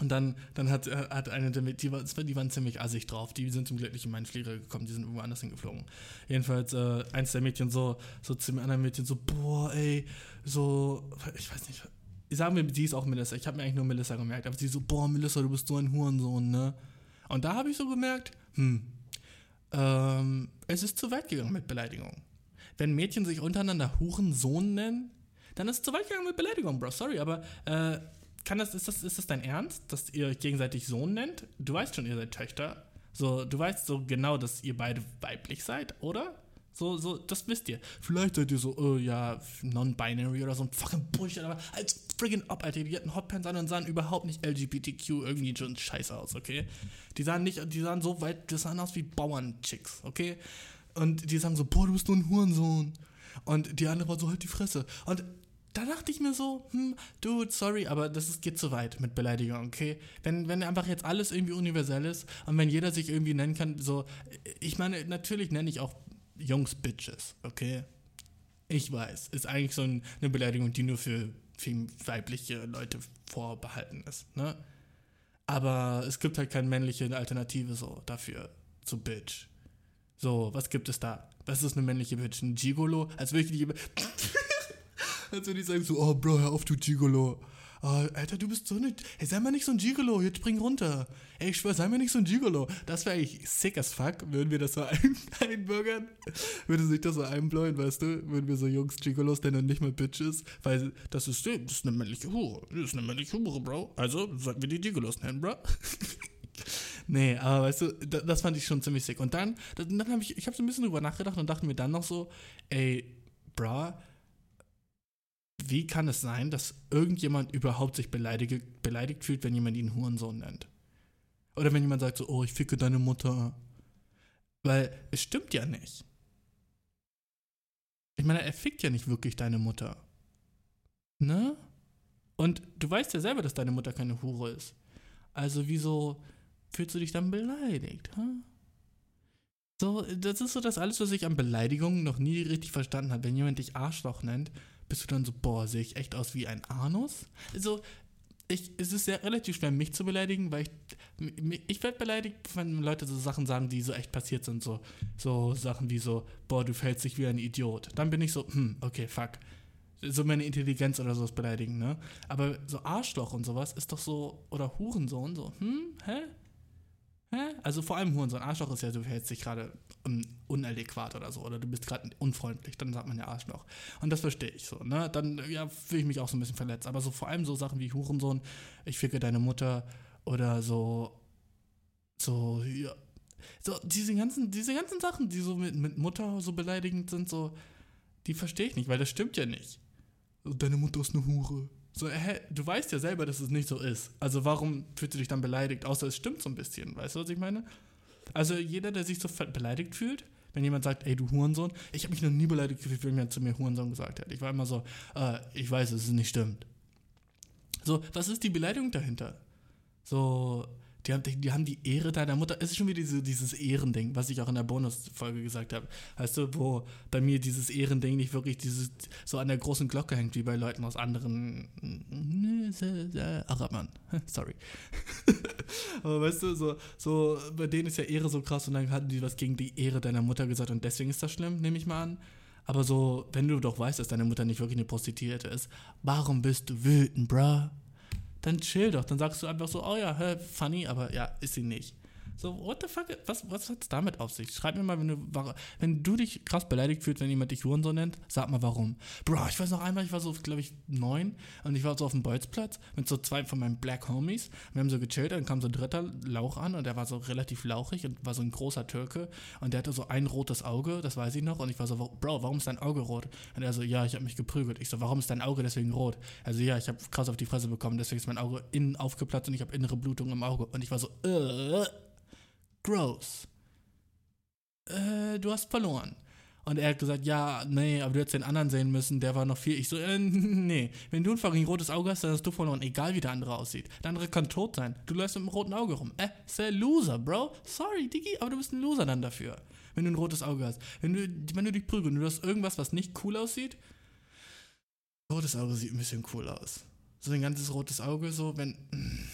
Und dann, dann hat, äh, hat eine, die, war, die waren ziemlich assig drauf. Die sind zum Glück nicht in meinen Flieger gekommen, die sind irgendwo anders hingeflogen. Jedenfalls, äh, eins der Mädchen so, so zu dem anderen Mädchen so, boah, ey, so, ich weiß nicht, sagen wir, sie ist auch Melissa. Ich habe mir eigentlich nur Melissa gemerkt, aber sie so, boah, Melissa, du bist so ein Hurensohn, ne? Und da habe ich so gemerkt, hm, ähm, es ist zu weit gegangen mit Beleidigung. Wenn Mädchen sich untereinander Hurensohn nennen, dann ist es zu weit gegangen mit Beleidigung, Bro. Sorry, aber äh, kann das, ist, das, ist das dein Ernst, dass ihr euch gegenseitig Sohn nennt? Du weißt schon, ihr seid Töchter. So, du weißt so genau, dass ihr beide weiblich seid, oder? So, so, das wisst ihr. Vielleicht seid ihr so, oh ja, non-binary oder so ein fucking Bullshit, aber als friggin' ob, Alter, die hatten Hotpants an und sahen überhaupt nicht LGBTQ irgendwie schon scheiße aus, okay? Die sahen nicht, die sahen so weit, die sahen aus wie Bauernchicks, okay? Und die sagen so, boah, du bist nur ein Hurensohn. Und die andere war so, halt die Fresse. Und da dachte ich mir so, hm, dude, sorry, aber das ist, geht zu weit mit Beleidigung, okay? Wenn, wenn einfach jetzt alles irgendwie universell ist und wenn jeder sich irgendwie nennen kann, so, ich meine, natürlich nenne ich auch Jungs Bitches, okay? Ich weiß, ist eigentlich so ein, eine Beleidigung, die nur für, für weibliche Leute vorbehalten ist, ne? Aber es gibt halt keine männliche Alternative so dafür, zu Bitch. So, was gibt es da? Was ist eine männliche Bitch? Ein Gigolo? Als würde ich die als würde ich sagen so, oh Bro, hör auf, du Gigolo. Oh, Alter, du bist so eine. Hey, sei mal nicht so ein Gigolo, jetzt spring runter. Ey, ich schwör, sei mal nicht so ein Gigolo. Das wäre eigentlich sick as fuck, würden wir das so ein, einbürgern. Würde sich das so einbläuen, weißt du? Würden wir so Jungs Gigolos nennen und nicht mal Bitches. Weil das ist, das ist eine männliche Hure. Das ist eine männliche Hure, Bro. Also sollten wir die Gigolos nennen, Bro. Nee, aber weißt du, da- das fand ich schon ziemlich sick. Und dann, dann, dann habe ich, ich habe so ein bisschen drüber nachgedacht und dachte mir dann noch so, ey, bra, wie kann es sein, dass irgendjemand überhaupt sich beleidige, beleidigt fühlt, wenn jemand ihn Hurensohn nennt? Oder wenn jemand sagt so, oh, ich ficke deine Mutter. Weil es stimmt ja nicht. Ich meine, er fickt ja nicht wirklich deine Mutter. Ne? Und du weißt ja selber, dass deine Mutter keine Hure ist. Also wieso fühlst du dich dann beleidigt? Hä? So, das ist so das alles, was ich an Beleidigungen noch nie richtig verstanden habe. Wenn jemand dich Arschloch nennt, bist du dann so, boah, sehe ich echt aus wie ein Anus? So, ich, es ist sehr relativ schwer, mich zu beleidigen, weil ich, ich werde beleidigt, wenn Leute so Sachen sagen, die so echt passiert sind. So, so Sachen wie so, boah, du fällst dich wie ein Idiot. Dann bin ich so, hm, okay, fuck. So meine Intelligenz oder sowas beleidigen, ne? Aber so Arschloch und sowas ist doch so, oder Hurensohn, so, hm, hä? Also vor allem Hurensohn. Arschloch ist ja, du verhältst dich gerade um, unadäquat oder so, oder du bist gerade unfreundlich, dann sagt man ja Arschloch. Und das verstehe ich so, ne? Dann, ja, fühle ich mich auch so ein bisschen verletzt. Aber so vor allem so Sachen wie Hurensohn, ich ficke deine Mutter oder so, so, ja. So, diese ganzen, diese ganzen Sachen, die so mit, mit Mutter so beleidigend sind, so, die verstehe ich nicht, weil das stimmt ja nicht. Deine Mutter ist eine Hure. So, hä, du weißt ja selber, dass es nicht so ist. Also warum fühlst du dich dann beleidigt? Außer es stimmt so ein bisschen, weißt du, was ich meine? Also jeder, der sich so beleidigt fühlt, wenn jemand sagt, ey, du Hurensohn, ich habe mich noch nie beleidigt gefühlt, wenn jemand zu mir Hurensohn gesagt hat. Ich war immer so, äh, ich weiß, dass es nicht stimmt. So, was ist die Beleidigung dahinter? So, die haben die, haben die Ehre deiner Mutter. Es ist schon wieder diese, dieses Ehrending, was ich auch in der Bonusfolge gesagt habe. Weißt du, wo bei mir dieses Ehrending nicht wirklich dieses so an der großen Glocke hängt, wie bei Leuten aus anderen Arabern. Sorry. Aber weißt du, so, so, bei denen ist ja Ehre so krass und dann hatten die was gegen die Ehre deiner Mutter gesagt und deswegen ist das schlimm, nehme ich mal an. Aber so, wenn du doch weißt, dass deine Mutter nicht wirklich eine Prostituierte ist, warum bist du wütend, bruh? Dann chill doch, dann sagst du einfach so, oh ja, hä, funny, aber ja, ist sie nicht. So, what the fuck, was, was hat's damit auf sich? Schreib mir mal, wenn du, wenn du dich krass beleidigt fühlst, wenn jemand dich Hurensohn nennt, sag mal warum. Bro, ich weiß noch einmal, ich war so, glaube ich, neun und ich war so auf dem Bolzplatz mit so zwei von meinen Black Homies. Wir haben so gechillt, dann kam so ein dritter Lauch an und der war so relativ lauchig und war so ein großer Türke und der hatte so ein rotes Auge, das weiß ich noch und ich war so, Bro, warum ist dein Auge rot? Und er so, ja, ich habe mich geprügelt. Ich so, warum ist dein Auge deswegen rot? Also ja, ich habe krass auf die Fresse bekommen, deswegen ist mein Auge innen aufgeplatzt und ich habe innere Blutung im Auge. Und ich war so, äh, gross. Äh, du hast verloren. Und er hat gesagt, ja, nee, aber du hättest den anderen sehen müssen, der war noch viel. Ich so, äh, nee, wenn du ein fucking rotes Auge hast, dann hast du verloren, egal wie der andere aussieht. Der andere kann tot sein. Du läufst mit einem roten Auge rum. Äh, ist der Loser, Bro. Sorry, Diggi, aber du bist ein Loser dann dafür. Wenn du ein rotes Auge hast. Wenn du, wenn du dich prügelst du hast irgendwas, was nicht cool aussieht, rotes Auge sieht ein bisschen cool aus. So ein ganzes rotes Auge, so, wenn.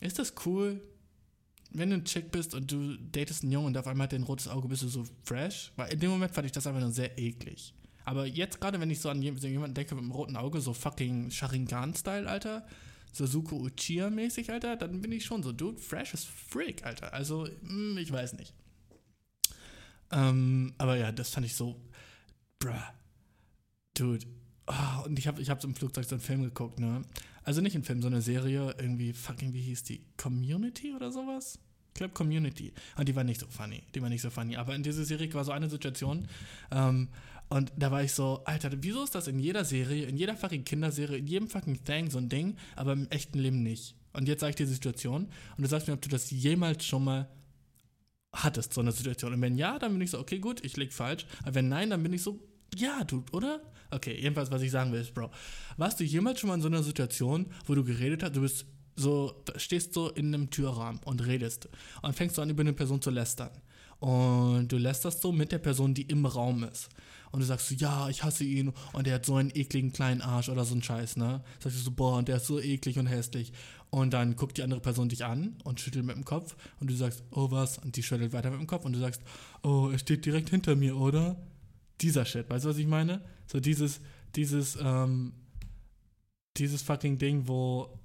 Ist das cool? Wenn du ein Chick bist und du datest einen Jungen und auf einmal hat der ein rotes Auge, bist du so fresh? Weil in dem Moment fand ich das einfach nur sehr eklig. Aber jetzt gerade, wenn ich so an jemanden denke mit einem roten Auge, so fucking Sharingan-Style, Alter, Suzuko Uchiha-mäßig, Alter, dann bin ich schon so, dude, fresh as frick, Alter. Also, mm, ich weiß nicht. Ähm, aber ja, das fand ich so, bruh, dude. Ah, und ich habe ich hab so im Flugzeug so einen Film geguckt, ne? Also nicht einen Film, so eine Serie, irgendwie fucking, wie hieß die? Community oder sowas? Ich glaube Community. Und die war nicht so funny. Die war nicht so funny. Aber in dieser Serie war so eine Situation. Ähm, und da war ich so, Alter, wieso ist das in jeder Serie, in jeder fucking Kinderserie, in jedem fucking Thing so ein Ding, aber im echten Leben nicht? Und jetzt sage ich dir die Situation und du sagst mir, ob du das jemals schon mal hattest, so eine Situation. Und wenn ja, dann bin ich so, okay, gut, ich lieg falsch. Aber wenn nein, dann bin ich so, ja, du, oder? Okay, jedenfalls, was ich sagen will, ist, Bro, warst du jemals schon mal in so einer Situation, wo du geredet hast, du bist so, stehst so in einem Türrahmen und redest und fängst so an, über eine Person zu lästern. Und du lästerst so mit der Person, die im Raum ist. Und du sagst so, ja, ich hasse ihn und der hat so einen ekligen kleinen Arsch oder so einen Scheiß, ne? Sagst du so, boah, und der ist so eklig und hässlich. Und dann guckt die andere Person dich an und schüttelt mit dem Kopf und du sagst, oh was? Und die schüttelt weiter mit dem Kopf und du sagst, oh, er steht direkt hinter mir, oder? Dieser Shit, weißt du, was ich meine? So dieses, dieses, ähm, dieses fucking Ding, wo,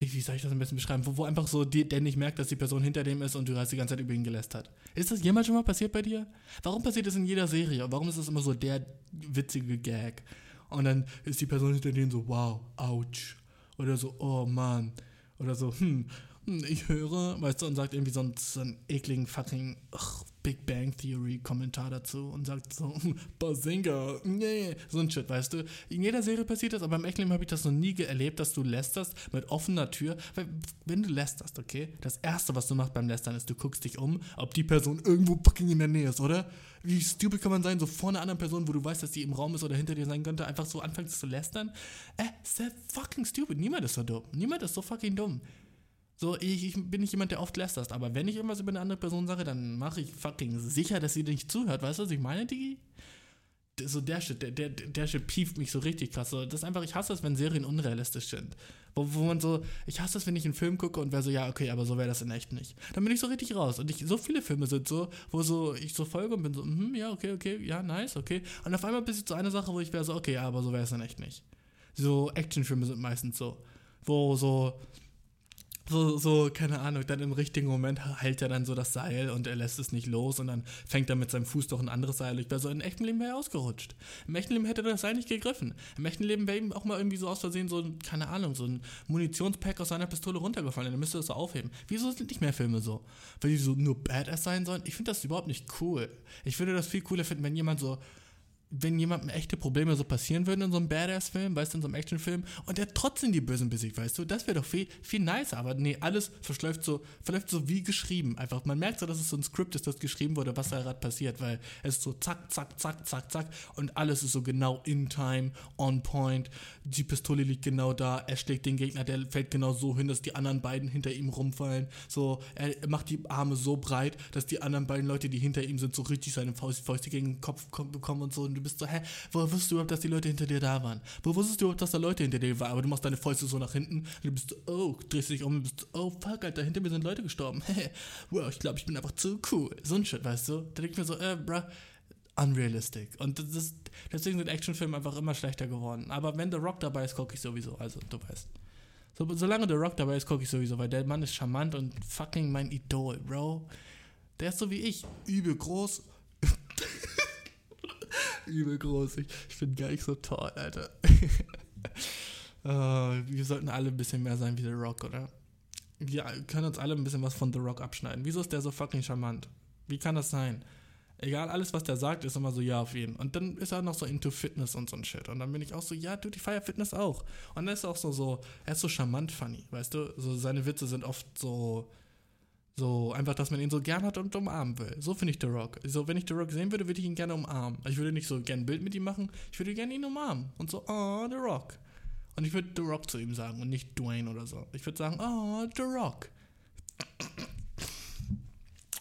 wie soll ich das am besten beschreiben, wo, wo einfach so die, der nicht merkt, dass die Person hinter dem ist und du hast die ganze Zeit über ihn gelästert. Ist das jemals schon mal passiert bei dir? Warum passiert das in jeder Serie? Warum ist das immer so der witzige Gag? Und dann ist die Person hinter denen so, wow, ouch. Oder so, oh Mann. Oder so, hm, ich höre, weißt du, und sagt irgendwie so einen, so einen ekligen fucking ugh, Big Bang Theory Kommentar dazu und sagt so, hm, Bazinga, nee, so ein Shit, weißt du. In jeder Serie passiert das, aber im echten Leben habe ich das noch nie erlebt, dass du lästerst mit offener Tür. Weil, wenn du lästerst, okay, das Erste, was du machst beim Lästern ist, du guckst dich um, ob die Person irgendwo fucking in der Nähe ist, oder? Wie stupid kann man sein, so vor einer anderen Person, wo du weißt, dass die im Raum ist oder hinter dir sein könnte, einfach so anfängst zu lästern? Äh, sehr fucking stupid. Niemand ist so dumm. Niemand ist so fucking dumm. So, ich, ich bin nicht jemand, der oft lästert, aber wenn ich irgendwas über eine andere Person sage, dann mache ich fucking sicher, dass sie nicht zuhört. Weißt du, was ich meine, Digi? so der Shit, der, der, der Shit pieft mich so richtig krass. So, das ist einfach, ich hasse es, wenn Serien unrealistisch sind. Wo, wo man so, ich hasse es, wenn ich einen Film gucke und wäre so, ja, okay, aber so wäre das in echt nicht. Dann bin ich so richtig raus. Und ich, so viele Filme sind so, wo so ich so folge und bin so, mhm, ja, okay, okay, ja, nice, okay. Und auf einmal bist du so eine Sache, wo ich wäre so, okay, ja, aber so wäre es in echt nicht. So Actionfilme sind meistens so, wo so so, so, keine Ahnung, dann im richtigen Moment hält er dann so das Seil und er lässt es nicht los und dann fängt er mit seinem Fuß doch ein anderes Seil. Ich wäre so, im echten Leben wäre er ausgerutscht. Im echten Leben hätte er das Seil nicht gegriffen. Im echten Leben wäre ihm auch mal irgendwie so aus Versehen so, ein, keine Ahnung, so ein Munitionspack aus seiner Pistole runtergefallen. Dann müsste er das so aufheben. Wieso sind nicht mehr Filme so? Weil die so nur Badass sein sollen? Ich finde das überhaupt nicht cool. Ich würde das viel cooler finden, wenn jemand so wenn jemandem echte Probleme so passieren würden in so einem Badass-Film, weißt du, in so einem Actionfilm, und der trotzdem die Bösen besiegt, weißt du, das wäre doch viel, viel nicer. Aber nee, alles verschläuft so, verläuft so wie geschrieben. Einfach, man merkt so, dass es so ein Skript ist, das geschrieben wurde, was da gerade passiert, weil es so zack, zack, zack, zack, zack, und alles ist so genau in time, on point. Die Pistole liegt genau da, er schlägt den Gegner, der fällt genau so hin, dass die anderen beiden hinter ihm rumfallen. So, er macht die Arme so breit, dass die anderen beiden Leute, die hinter ihm sind, so richtig seine Fäuste gegen den Kopf bekommen und so. Und du bist so, hä, woher wusstest du überhaupt, dass die Leute hinter dir da waren? Wo wusstest du überhaupt, dass da Leute hinter dir waren? Aber du machst deine Fäuste so nach hinten und du bist so, oh, drehst dich um und bist so, oh fuck, Alter, hinter mir sind Leute gestorben. wow, ich glaube, ich bin einfach zu cool. So ein Shit, weißt du? Da denke ich mir so, äh, bruh, unrealistic. Und das ist, deswegen sind Actionfilme einfach immer schlechter geworden. Aber wenn The Rock dabei ist, gucke ich sowieso. Also, du weißt. So, solange The Rock dabei ist, gucke ich sowieso, weil der Mann ist charmant und fucking mein Idol, Bro. Der ist so wie ich, übel groß. Übel groß. Ich, ich bin gar nicht so toll, Alter. äh, wir sollten alle ein bisschen mehr sein wie The Rock, oder? Wir können uns alle ein bisschen was von The Rock abschneiden. Wieso ist der so fucking charmant? Wie kann das sein? Egal, alles, was der sagt, ist immer so, ja, auf jeden. Und dann ist er noch so into Fitness und so ein Shit. Und dann bin ich auch so, ja, du, ich feier Fitness auch. Und dann ist er auch so, so, er ist so charmant funny, weißt du? So, seine Witze sind oft so, so, einfach, dass man ihn so gern hat und umarmen will. So finde ich The Rock. So, wenn ich The Rock sehen würde, würde ich ihn gerne umarmen. Ich würde nicht so gern ein Bild mit ihm machen, ich würde gerne ihn umarmen. Und so, oh, The Rock. Und ich würde The Rock zu ihm sagen und nicht Dwayne oder so. Ich würde sagen, oh, The Rock.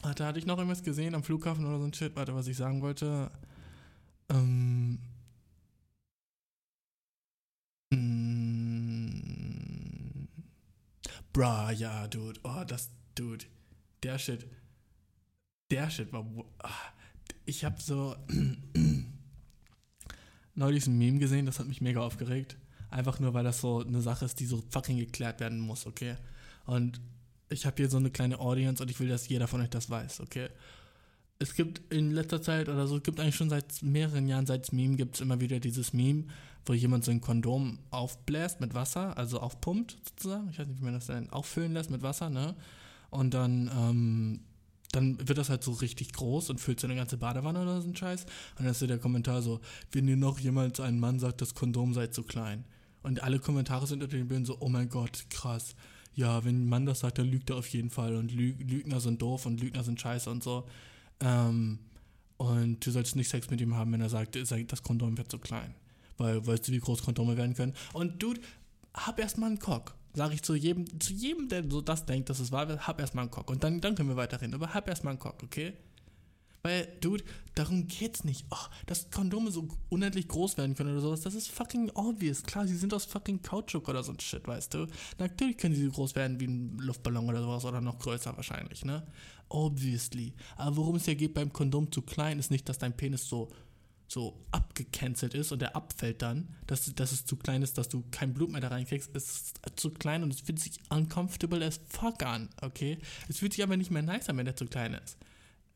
Warte, hatte ich noch irgendwas gesehen am Flughafen oder so ein Shit? Warte, was ich sagen wollte. Ähm. Mm, Bra, ja, Dude. Oh, das, Dude. Der Shit. Der Shit war. ah, Ich hab so. neulich ein Meme gesehen, das hat mich mega aufgeregt. Einfach nur, weil das so eine Sache ist, die so fucking geklärt werden muss, okay? Und ich habe hier so eine kleine Audience und ich will, dass jeder von euch das weiß, okay? Es gibt in letzter Zeit oder so, es gibt eigentlich schon seit mehreren Jahren, seit es Meme gibt es immer wieder dieses Meme, wo jemand so ein Kondom aufbläst mit Wasser, also aufpumpt sozusagen, ich weiß nicht, wie man das nennt, auffüllen lässt mit Wasser, ne? Und dann, ähm, dann wird das halt so richtig groß und füllt so eine ganze Badewanne oder so ein Scheiß. Und dann ist so der Kommentar so, wenn dir noch jemand, ein Mann sagt, das Kondom sei zu klein. Und alle Kommentare sind unter den Bildern so, oh mein Gott, krass. Ja, wenn ein Mann das sagt, dann lügt er auf jeden Fall. Und Lü Lügner sind doof und Lügner sind scheiße und so. Ähm, und du sollst nicht Sex mit ihm haben, wenn er sagt, das Kondom wird zu klein. Weil, weißt du, wie groß Kondome werden können? Und Dude, hab erstmal einen Cock. Sag ich zu jedem, zu jedem, der so das denkt, dass es wahr wird, hab erstmal einen Cock. Und dann, dann können wir weiterreden. Aber hab erstmal einen Cock, okay? Weil, Dude, darum geht's nicht. Oh, dass Kondome so unendlich groß werden können oder sowas, das ist fucking obvious. Klar, sie sind aus fucking Kautschuk oder so ein Shit, weißt du? Natürlich können sie so groß werden wie ein Luftballon oder sowas oder noch größer wahrscheinlich, ne? Obviously. Aber worum es ja geht beim Kondom zu klein, ist nicht, dass dein Penis so so abgecancelt ist und der abfällt dann, dass, dass es zu klein ist, dass du kein Blut mehr da reinkriegst, ist zu klein und es fühlt sich uncomfortable as fuck an, okay? Es fühlt sich aber nicht mehr nice an, wenn der zu klein ist.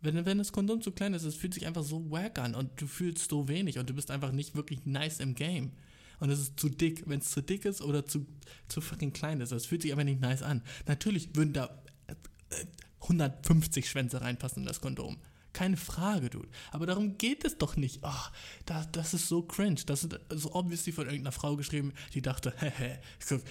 Wenn, wenn das Kondom zu klein ist, es fühlt sich einfach so wack an und du fühlst so wenig und du bist einfach nicht wirklich nice im Game. Und es ist zu dick. Wenn es zu dick ist oder zu, zu fucking klein ist, es fühlt sich einfach nicht nice an. Natürlich würden da äh, äh, 150 Schwänze reinpassen in das Kondom. Keine Frage, Dude. Aber darum geht es doch nicht. Ach, das, das ist so cringe. Das ist so obviously von irgendeiner Frau geschrieben, die dachte, hehe,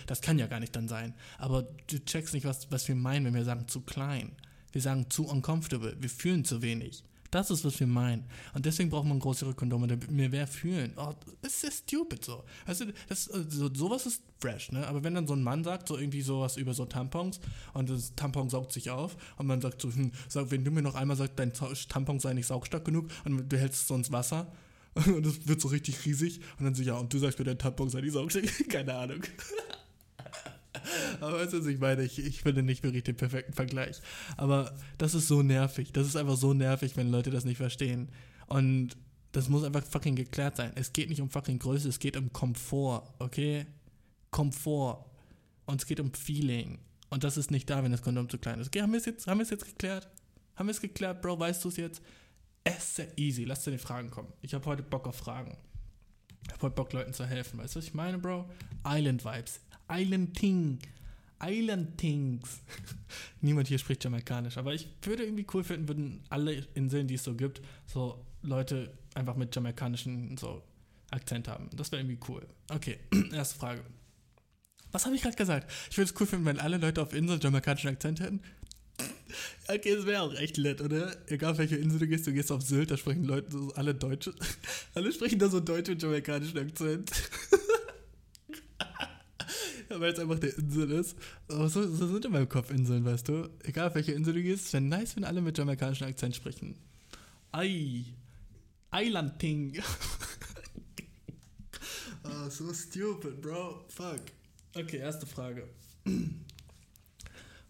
das kann ja gar nicht dann sein. Aber du checkst nicht, was, was wir meinen, wenn wir sagen zu klein. Wir sagen zu uncomfortable. Wir fühlen zu wenig. Das ist, was wir meinen. Und deswegen braucht man größere Kondome, damit wir mehr fühlen. Oh, das ist stupid so. Also, das, so, sowas ist fresh, ne? Aber wenn dann so ein Mann sagt, so irgendwie sowas über so Tampons und das Tampon saugt sich auf und man sagt so, hm, sag, wenn du mir noch einmal sagst, dein Tampon sei nicht saugstark genug und du hältst es so ins Wasser Und das wird so richtig riesig. Und dann so, ja, und du sagst mir, dein Tampon sei die Saugstrecke. Keine Ahnung. Aber weißt du, was ich meine? Ich, ich finde nicht wirklich den perfekten Vergleich. Aber das ist so nervig. Das ist einfach so nervig, wenn Leute das nicht verstehen. Und das muss einfach fucking geklärt sein. Es geht nicht um fucking Größe, es geht um Komfort, okay? Komfort. Und es geht um Feeling. Und das ist nicht da, wenn das Kondom zu klein ist. Okay, haben wir es jetzt, haben wir es jetzt geklärt? Haben wir es geklärt, Bro? Weißt du es jetzt? Es ist sehr easy. Lass dir die Fragen kommen. Ich habe heute Bock auf Fragen. Ich habe heute Bock, Leuten zu helfen. Weißt du, was ich meine, Bro? Island Vibes. Island Ting. Island Things. Niemand hier spricht Jamaikanisch, aber ich würde irgendwie cool finden, würden alle Inseln, die es so gibt, so Leute einfach mit jamaikanischen so Akzent haben. Das wäre irgendwie cool. Okay, erste Frage. Was habe ich gerade gesagt? Ich würde es cool finden, wenn alle Leute auf Inseln jamaikanischen Akzent hätten. Okay, das wäre auch echt nett, oder? Egal auf welche Insel du gehst, du gehst auf Sylt, da sprechen Leute so, alle Deutsche. Alle sprechen da so Deutsch mit jamaikanischen Akzent. Weil es einfach der Insel ist. So, so sind in meinem Kopf Inseln, weißt du? Egal auf welche Insel du gehst, es wäre nice, wenn alle mit jamaikanischen Akzent sprechen. Ei. Island-Ting. oh, so stupid, bro. Fuck. Okay, erste Frage.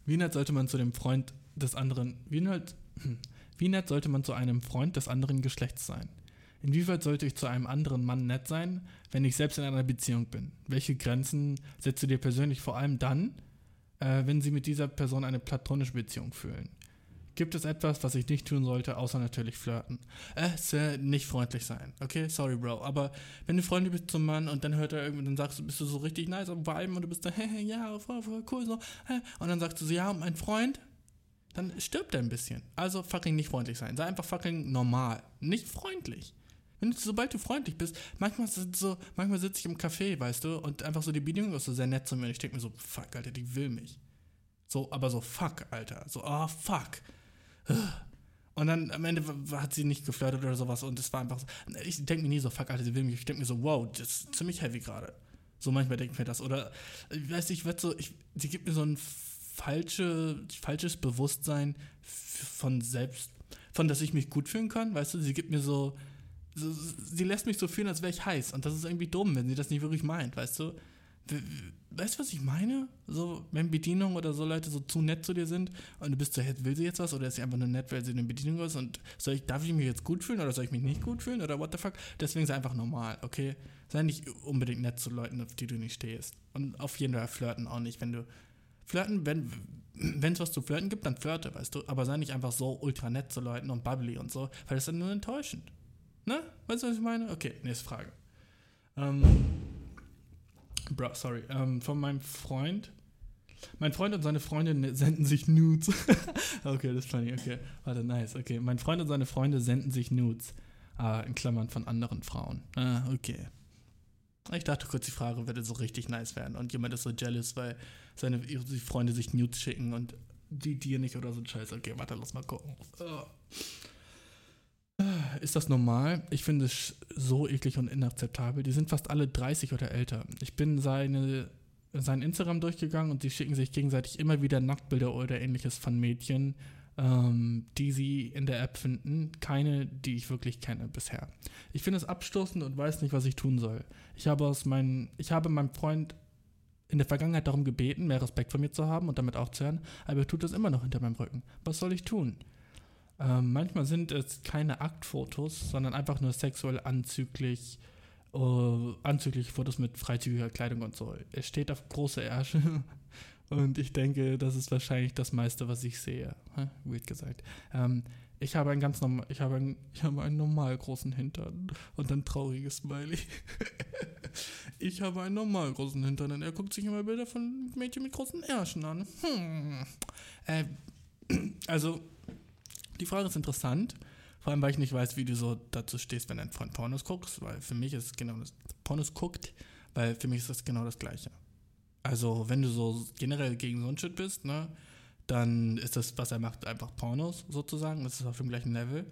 Wie nett sollte man zu dem Freund des anderen. Wie nett, wie nett sollte man zu einem Freund des anderen Geschlechts sein? Inwieweit sollte ich zu einem anderen Mann nett sein, wenn ich selbst in einer Beziehung bin? Welche Grenzen setzt du dir persönlich vor allem dann, äh, wenn sie mit dieser Person eine platonische Beziehung fühlen? Gibt es etwas, was ich nicht tun sollte, außer natürlich flirten? Äh, sehr nicht freundlich sein. Okay, sorry, Bro. Aber wenn du Freunde bist zum Mann und dann hört er irgendwie, dann sagst du, bist du so richtig nice am Viben und du bist da, hey, ja, voll, voll cool, so, hä? und dann sagst du so, ja, mein Freund, dann stirbt er ein bisschen. Also fucking nicht freundlich sein. Sei einfach fucking normal. Nicht freundlich. Wenn du, sobald du freundlich bist, manchmal sind so, manchmal sitze ich im Café, weißt du, und einfach so die Bedienung ist so sehr nett zu mir und ich denke mir so, fuck, Alter, die will mich. So, aber so fuck, Alter. So, oh, fuck. Und dann am Ende hat sie nicht geflirtet oder sowas und es war einfach so, ich denke mir nie so, fuck, Alter, sie will mich. Ich denke mir so, wow, das ist ziemlich heavy gerade. So manchmal denke ich mir das. Oder, ich weiß nicht, ich werde so, ich, sie gibt mir so ein falsche, falsches Bewusstsein von selbst, von dass ich mich gut fühlen kann, weißt du, sie gibt mir so, so sie lässt mich so fühlen, als wäre ich heiß und das ist irgendwie dumm, wenn sie das nicht wirklich meint, weißt du. Weißt du, was ich meine? So, wenn Bedienung oder so Leute so zu nett zu dir sind und du bist so, will sie jetzt was oder ist sie einfach nur nett, weil sie eine Bedienung ist und soll ich, darf ich mich jetzt gut fühlen oder soll ich mich nicht gut fühlen oder what the fuck? Deswegen sei einfach normal, okay? Sei nicht unbedingt nett zu Leuten, auf die du nicht stehst. Und auf jeden Fall flirten auch nicht, wenn du flirten, wenn es was zu flirten gibt, dann flirte, weißt du, aber sei nicht einfach so ultra nett zu Leuten und bubbly und so, weil das ist dann nur enttäuschend. Ne? Weißt du, was ich meine? Okay, nächste Frage. Ähm, bro, sorry. Ähm, von meinem Freund. Mein Freund und seine Freundin senden sich Nudes. okay, das ist funny. Okay, warte, nice. Okay, mein Freund und seine Freunde senden sich Nudes. Ah, in Klammern von anderen Frauen. Ah, okay. Ich dachte kurz, die Frage würde so richtig nice werden und jemand ist so jealous, weil seine ihre Freunde sich Nudes schicken und die dir nicht oder so ein Scheiß. Okay, warte, lass mal gucken. Oh. Ist das normal? Ich finde es so eklig und inakzeptabel. Die sind fast alle 30 oder älter. Ich bin seine, sein Instagram durchgegangen und sie schicken sich gegenseitig immer wieder Nacktbilder oder ähnliches von Mädchen, ähm, die sie in der App finden. Keine, die ich wirklich kenne bisher. Ich finde es abstoßend und weiß nicht, was ich tun soll. Ich habe aus meinen, ich habe meinem Freund in der Vergangenheit darum gebeten, mehr Respekt vor mir zu haben und damit aufzuhören, aber er tut das immer noch hinter meinem Rücken. Was soll ich tun? Ähm, manchmal sind es keine Aktfotos, sondern einfach nur sexuell anzüglich, uh, anzügliche Fotos mit freizügiger Kleidung und so. Es steht auf große Ärsche und ich denke, das ist wahrscheinlich das meiste, was ich sehe. Weird gesagt. Ähm, ich habe einen ganz normal, ich habe einen, ich habe einen normal großen Hintern und ein trauriges Smiley. ich habe einen normal großen Hintern und er guckt sich immer Bilder von Mädchen mit großen Ärschen an. Hm. Äh, also die Frage ist interessant, vor allem weil ich nicht weiß, wie du so dazu stehst, wenn dein Freund Pornos guckst, weil für mich ist es genau das, Pornos guckt, weil für mich ist das genau das Gleiche. Also, wenn du so generell gegen so ein Shit bist, ne, dann ist das, was er macht, einfach Pornos sozusagen. Das ist auf dem gleichen Level.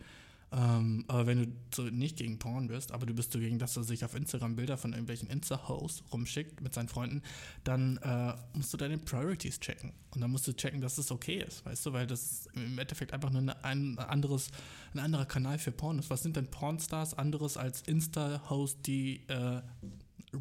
Ähm, aber wenn du so nicht gegen Porn bist, aber du bist so gegen, dass er sich auf Instagram Bilder von irgendwelchen Insta-Hosts rumschickt mit seinen Freunden, dann äh, musst du deine Priorities checken. Und dann musst du checken, dass es okay ist, weißt du, weil das im Endeffekt einfach nur ein, anderes, ein anderer Kanal für Porn ist. Was sind denn Pornstars anderes als Insta-Hosts, die äh,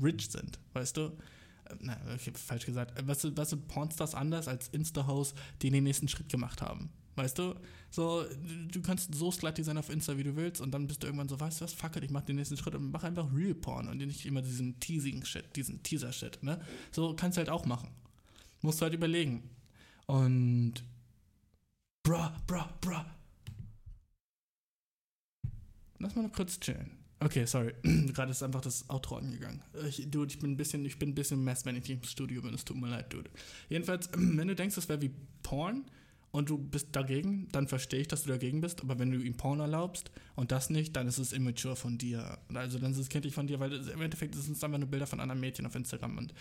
rich sind, weißt du? Äh, Na, okay, falsch gesagt. Was, was sind Pornstars anders als Insta-Hosts, die den nächsten Schritt gemacht haben? Weißt du? So, du kannst so slutty sein auf Insta, wie du willst, und dann bist du irgendwann so, weißt du was, fuck it, ich mach den nächsten Schritt und mach einfach Real Porn und nicht immer diesen Teasing-Shit, diesen Teaser-Shit, ne? So kannst du halt auch machen. Musst du halt überlegen. Und. Bra, bra, bra. Lass mal noch kurz chillen. Okay, sorry. Gerade ist einfach das Outro angegangen. Ich, dude, ich bin ein bisschen, ich bin ein bisschen mess, wenn ich im Studio bin. Es tut mir leid, dude. Jedenfalls, wenn du denkst, das wäre wie Porn und du bist dagegen, dann verstehe ich, dass du dagegen bist. Aber wenn du ihm Porn erlaubst und das nicht, dann ist es immature von dir. Also dann ist es kindlich von dir, weil im Endeffekt sind es einfach nur Bilder von anderen Mädchen auf Instagram. Und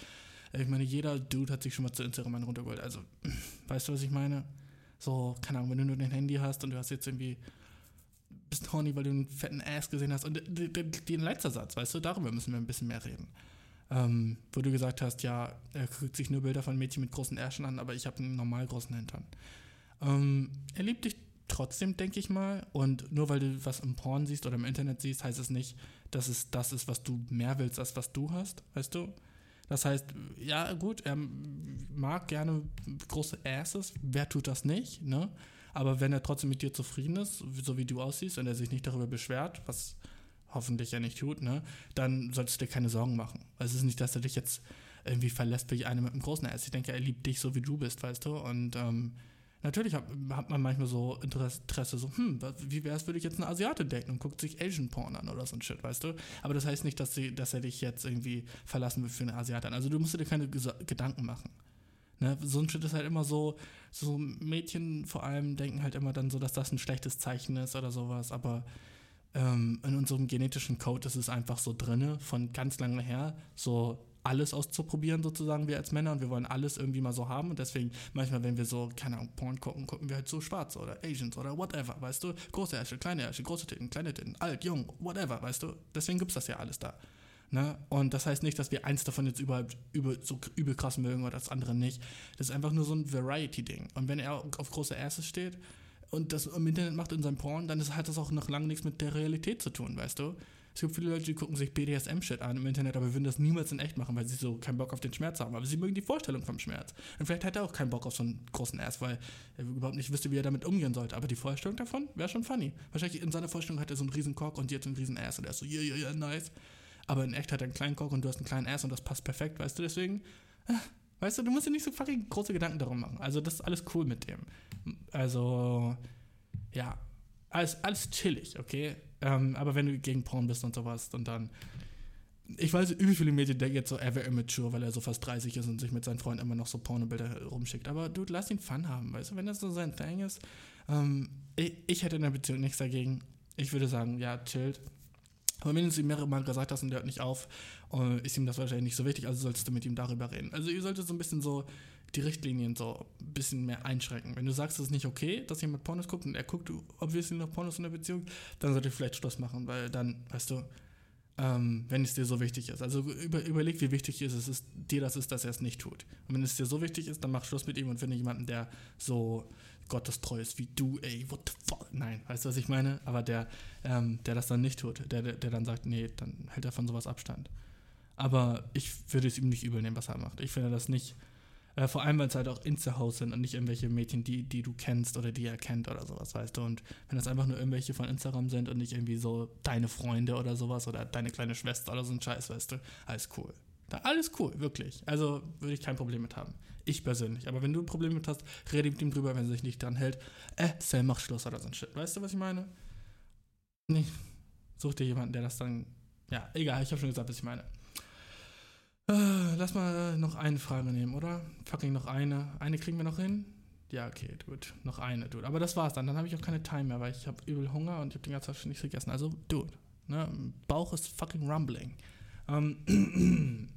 äh, ich meine, jeder Dude hat sich schon mal zu Instagram runtergeholt. Also, weißt du, was ich meine? So, keine Ahnung, wenn du nur dein Handy hast und du hast jetzt irgendwie bist horny, weil du einen fetten Ass gesehen hast. Und d- den letzter Satz, weißt du, darüber müssen wir ein bisschen mehr reden. Ähm, wo du gesagt hast, ja, er guckt sich nur Bilder von Mädchen mit großen Ärschen an, aber ich habe einen normal großen Hintern. Ähm, er liebt dich trotzdem, denke ich mal. Und nur weil du was im Porn siehst oder im Internet siehst, heißt es nicht, dass es das ist, was du mehr willst, als was du hast, weißt du? Das heißt, ja, gut, er mag gerne große Asses. Wer tut das nicht, ne? Aber wenn er trotzdem mit dir zufrieden ist, so wie du aussiehst, und er sich nicht darüber beschwert, was hoffentlich er nicht tut, ne, dann solltest du dir keine Sorgen machen. Also es ist nicht, dass er dich jetzt irgendwie verlässt wie eine mit einem großen Ass. Ich denke, er liebt dich so, wie du bist, weißt du? Und ähm, natürlich hat, hat man manchmal so Interesse, so, hm, wie wäre es, würde ich jetzt eine Asiate daten und guckt sich Asian Porn an oder so ein Shit, weißt du? Aber das heißt nicht, dass, sie, dass er dich jetzt irgendwie verlassen will für eine Asiatin. Also du musst dir keine Gedanken machen. Ne, so ein Shit ist halt immer so, so Mädchen vor allem denken halt immer dann so, dass das ein schlechtes Zeichen ist oder sowas, aber ähm, in unserem genetischen Code ist es einfach so drinne, von ganz lange her, so alles auszuprobieren sozusagen, wir als Männer und wir wollen alles irgendwie mal so haben und deswegen manchmal, wenn wir so, keine Ahnung, Porn gucken, gucken wir halt so Schwarze oder Asians oder whatever, weißt du, große Ärsche, kleine Ärsche, große Titten, kleine Titten, alt, jung, whatever, weißt du, deswegen gibt's das ja alles da. Ne? Und das heißt nicht, dass wir eins davon jetzt überhaupt übel, so übel krass mögen oder das andere nicht. Das ist einfach nur so ein Variety-Ding. Und wenn er auf große Asses steht und das im Internet macht in seinem Porn, dann hat das auch noch lange nichts mit der Realität zu tun, weißt du? Es gibt viele Leute, die gucken sich BDSM-Shit an im Internet, aber würden das niemals in echt machen, weil sie so keinen Bock auf den Schmerz haben. Aber sie mögen die Vorstellung vom Schmerz. Und vielleicht hat er auch keinen Bock auf so einen großen Ass, weil er überhaupt nicht wüsste, wie er damit umgehen sollte. Aber die Vorstellung davon wäre schon funny. Wahrscheinlich in seiner Vorstellung hat er so einen riesen Cock und so einen riesen Ass und er ist so, yeah, yeah, yeah, nice. Aber in echt hat er einen kleinen Cock und du hast einen kleinen Ass und das passt perfekt, weißt du? Deswegen, äh, weißt du, du musst dir nicht so fucking große Gedanken darum machen. Also, das ist alles cool mit dem. Also, ja, alles, alles chillig, okay? Ähm, aber wenn du gegen Porn bist und sowas und dann. Ich weiß, übel viele Mädchen denken jetzt so, er wäre immature, weil er so fast 30 ist und sich mit seinen Freunden immer noch so Pornobilder rumschickt. Aber dude, lass ihn Fun haben, weißt du, wenn das so sein Thing ist. Ähm, ich, ich hätte in der Beziehung nichts dagegen. Ich würde sagen, ja, chillt. Aber wenn du ihm mehrere Mal gesagt hast und der hört nicht auf, äh, ist ihm das wahrscheinlich nicht so wichtig, also solltest du mit ihm darüber reden. Also ihr solltet so ein bisschen so die Richtlinien so ein bisschen mehr einschränken. Wenn du sagst, es ist nicht okay, dass jemand Pornos guckt und er guckt obviously noch Pornos in der Beziehung, dann solltet ihr vielleicht Schluss machen, weil dann, weißt du, ähm, wenn es dir so wichtig ist. Also über, überleg, wie wichtig es ist, es dir das ist, dass er es nicht tut. Und wenn es dir so wichtig ist, dann mach Schluss mit ihm und finde jemanden, der so gottestreu ist wie du, ey, what the fuck? Nein, weißt du, was ich meine? Aber der, ähm, der das dann nicht tut, der, der, der dann sagt, nee, dann hält er von sowas Abstand. Aber ich würde es ihm nicht übel nehmen, was er macht. Ich finde das nicht, äh, vor allem, weil es halt auch Insta-Hosts sind und nicht irgendwelche Mädchen, die, die du kennst oder die er kennt oder sowas, weißt du. Und wenn das einfach nur irgendwelche von Instagram sind und nicht irgendwie so deine Freunde oder sowas oder deine kleine Schwester oder so ein Scheiß, weißt du, alles cool. Da, alles cool, wirklich. Also würde ich kein Problem mit haben. Ich persönlich. Aber wenn du ein Problem mit hast, rede mit ihm drüber, wenn er sich nicht dran hält. Äh, Sam, mach Schluss oder so ein Shit. Weißt du, was ich meine? Nee. Such dir jemanden, der das dann. Ja, egal, ich habe schon gesagt, was ich meine. Lass mal noch eine Frage nehmen, oder? Fucking noch eine. Eine kriegen wir noch hin? Ja, okay, dude. Noch eine, dude. Aber das war's dann. Dann habe ich auch keine Time mehr, weil ich habe übel Hunger und ich habe den ganzen Tag schon nichts gegessen. Also, dude. Ne? Bauch ist fucking rumbling. Ähm,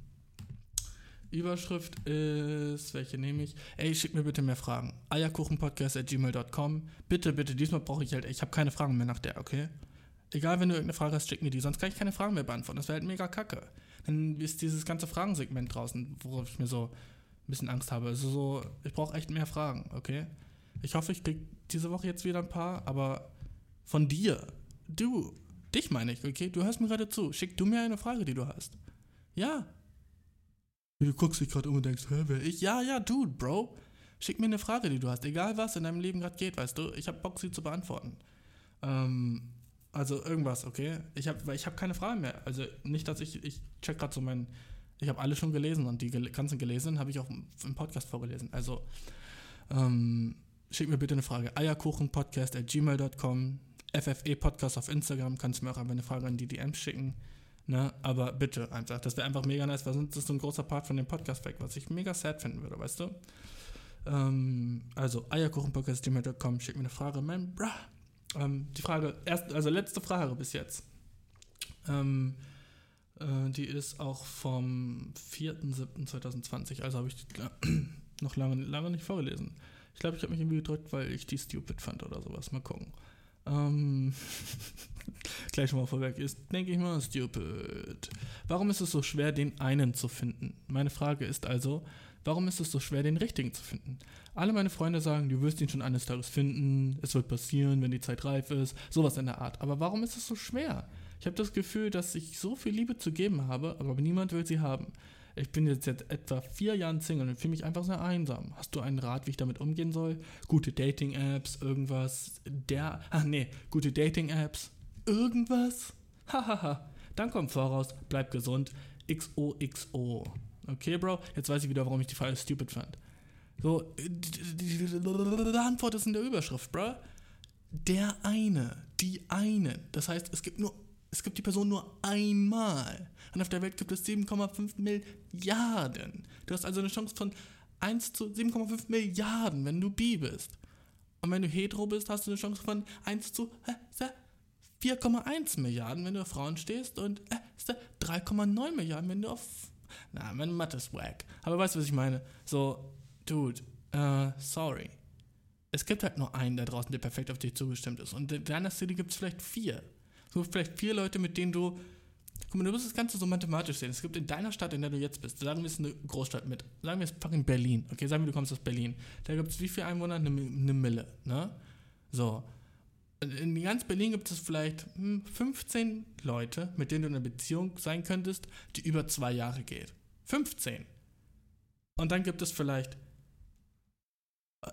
Überschrift ist, welche nehme ich? Ey, schick mir bitte mehr Fragen. Eierkuchenpodcast.gmail.com. Bitte, bitte, diesmal brauche ich halt, ich habe keine Fragen mehr nach der, okay? Egal, wenn du irgendeine Frage hast, schick mir die, sonst kann ich keine Fragen mehr beantworten. Das wäre halt mega kacke. Dann ist dieses ganze Fragensegment draußen, worauf ich mir so ein bisschen Angst habe. Also so, ich brauche echt mehr Fragen, okay? Ich hoffe, ich krieg diese Woche jetzt wieder ein paar, aber von dir, du, dich meine ich, okay? Du hörst mir gerade zu. Schick du mir eine Frage, die du hast. Ja. Du guckst dich gerade um und denkst, hä, wer ich? Ja, ja, dude, Bro. Schick mir eine Frage, die du hast. Egal was in deinem Leben gerade geht, weißt du. Ich habe Bock, sie zu beantworten. Ähm, also irgendwas, okay? Ich habe ich hab keine Fragen mehr. Also nicht, dass ich, ich check gerade so mein, ich habe alle schon gelesen und die ganzen gelesen habe ich auch im Podcast vorgelesen. Also ähm, schick mir bitte eine Frage. Eierkuchenpodcast at gmail.com FFE Podcast auf Instagram, kannst du mir auch einfach eine Frage an die DMs schicken. Ne? Aber bitte einfach, das wäre einfach mega nice, weil sonst ist so ein großer Part von dem Podcast weg, was ich mega sad finden würde, weißt du? Ähm, also eierkuchenpodcast.gmail.com, schick mir eine Frage, man, bruh. Ähm, die Frage, erst, also letzte Frage bis jetzt. Ähm, äh, die ist auch vom 4.7.2020, also habe ich die noch lange, lange nicht vorgelesen. Ich glaube, ich habe mich irgendwie gedrückt, weil ich die stupid fand oder sowas. Mal gucken. Ähm, gleich schon mal vorweg ist, denke ich mal, stupid. Warum ist es so schwer, den einen zu finden? Meine Frage ist also, warum ist es so schwer, den richtigen zu finden? Alle meine Freunde sagen, du wirst ihn schon eines Tages finden, es wird passieren, wenn die Zeit reif ist, sowas in der Art. Aber warum ist es so schwer? Ich habe das Gefühl, dass ich so viel Liebe zu geben habe, aber niemand will sie haben. Ich bin jetzt seit etwa vier Jahren Single und fühle mich einfach sehr einsam. Hast du einen Rat, wie ich damit umgehen soll? Gute Dating-Apps, irgendwas? Der. Ach nee, gute Dating-Apps, irgendwas? Hahaha. Dann kommt voraus, bleib gesund. XOXO. Okay, Bro? Jetzt weiß ich wieder, warum ich die Frage stupid fand. So, die Antwort ist in der Überschrift, Bro. Der eine, die eine. Das heißt, es gibt nur, es gibt die Person nur einmal. Und auf der Welt gibt es 7,5 Milliarden. Du hast also eine Chance von 1 zu 7,5 Milliarden, wenn du bi bist. Und wenn du hetero bist, hast du eine Chance von 1 zu äh, 4,1 Milliarden, wenn du auf Frauen stehst. Und äh, 3,9 Milliarden, wenn du auf. Na, mein Mathe ist wack. Aber weißt du, was ich meine? So, dude, äh, sorry. Es gibt halt nur einen da draußen, der perfekt auf dich zugestimmt ist. Und in deiner City gibt es vielleicht vier. So vielleicht vier Leute, mit denen du. Guck mal, du musst das Ganze so mathematisch sehen. Es gibt in deiner Stadt, in der du jetzt bist, sagen wir es eine Großstadt mit, sagen wir es fucking Berlin, okay, sagen wir du kommst aus Berlin. Da gibt es wie viele Einwohner? Eine, eine Mille, ne? So. In ganz Berlin gibt es vielleicht hm, 15 Leute, mit denen du in einer Beziehung sein könntest, die über zwei Jahre geht. 15. Und dann gibt es vielleicht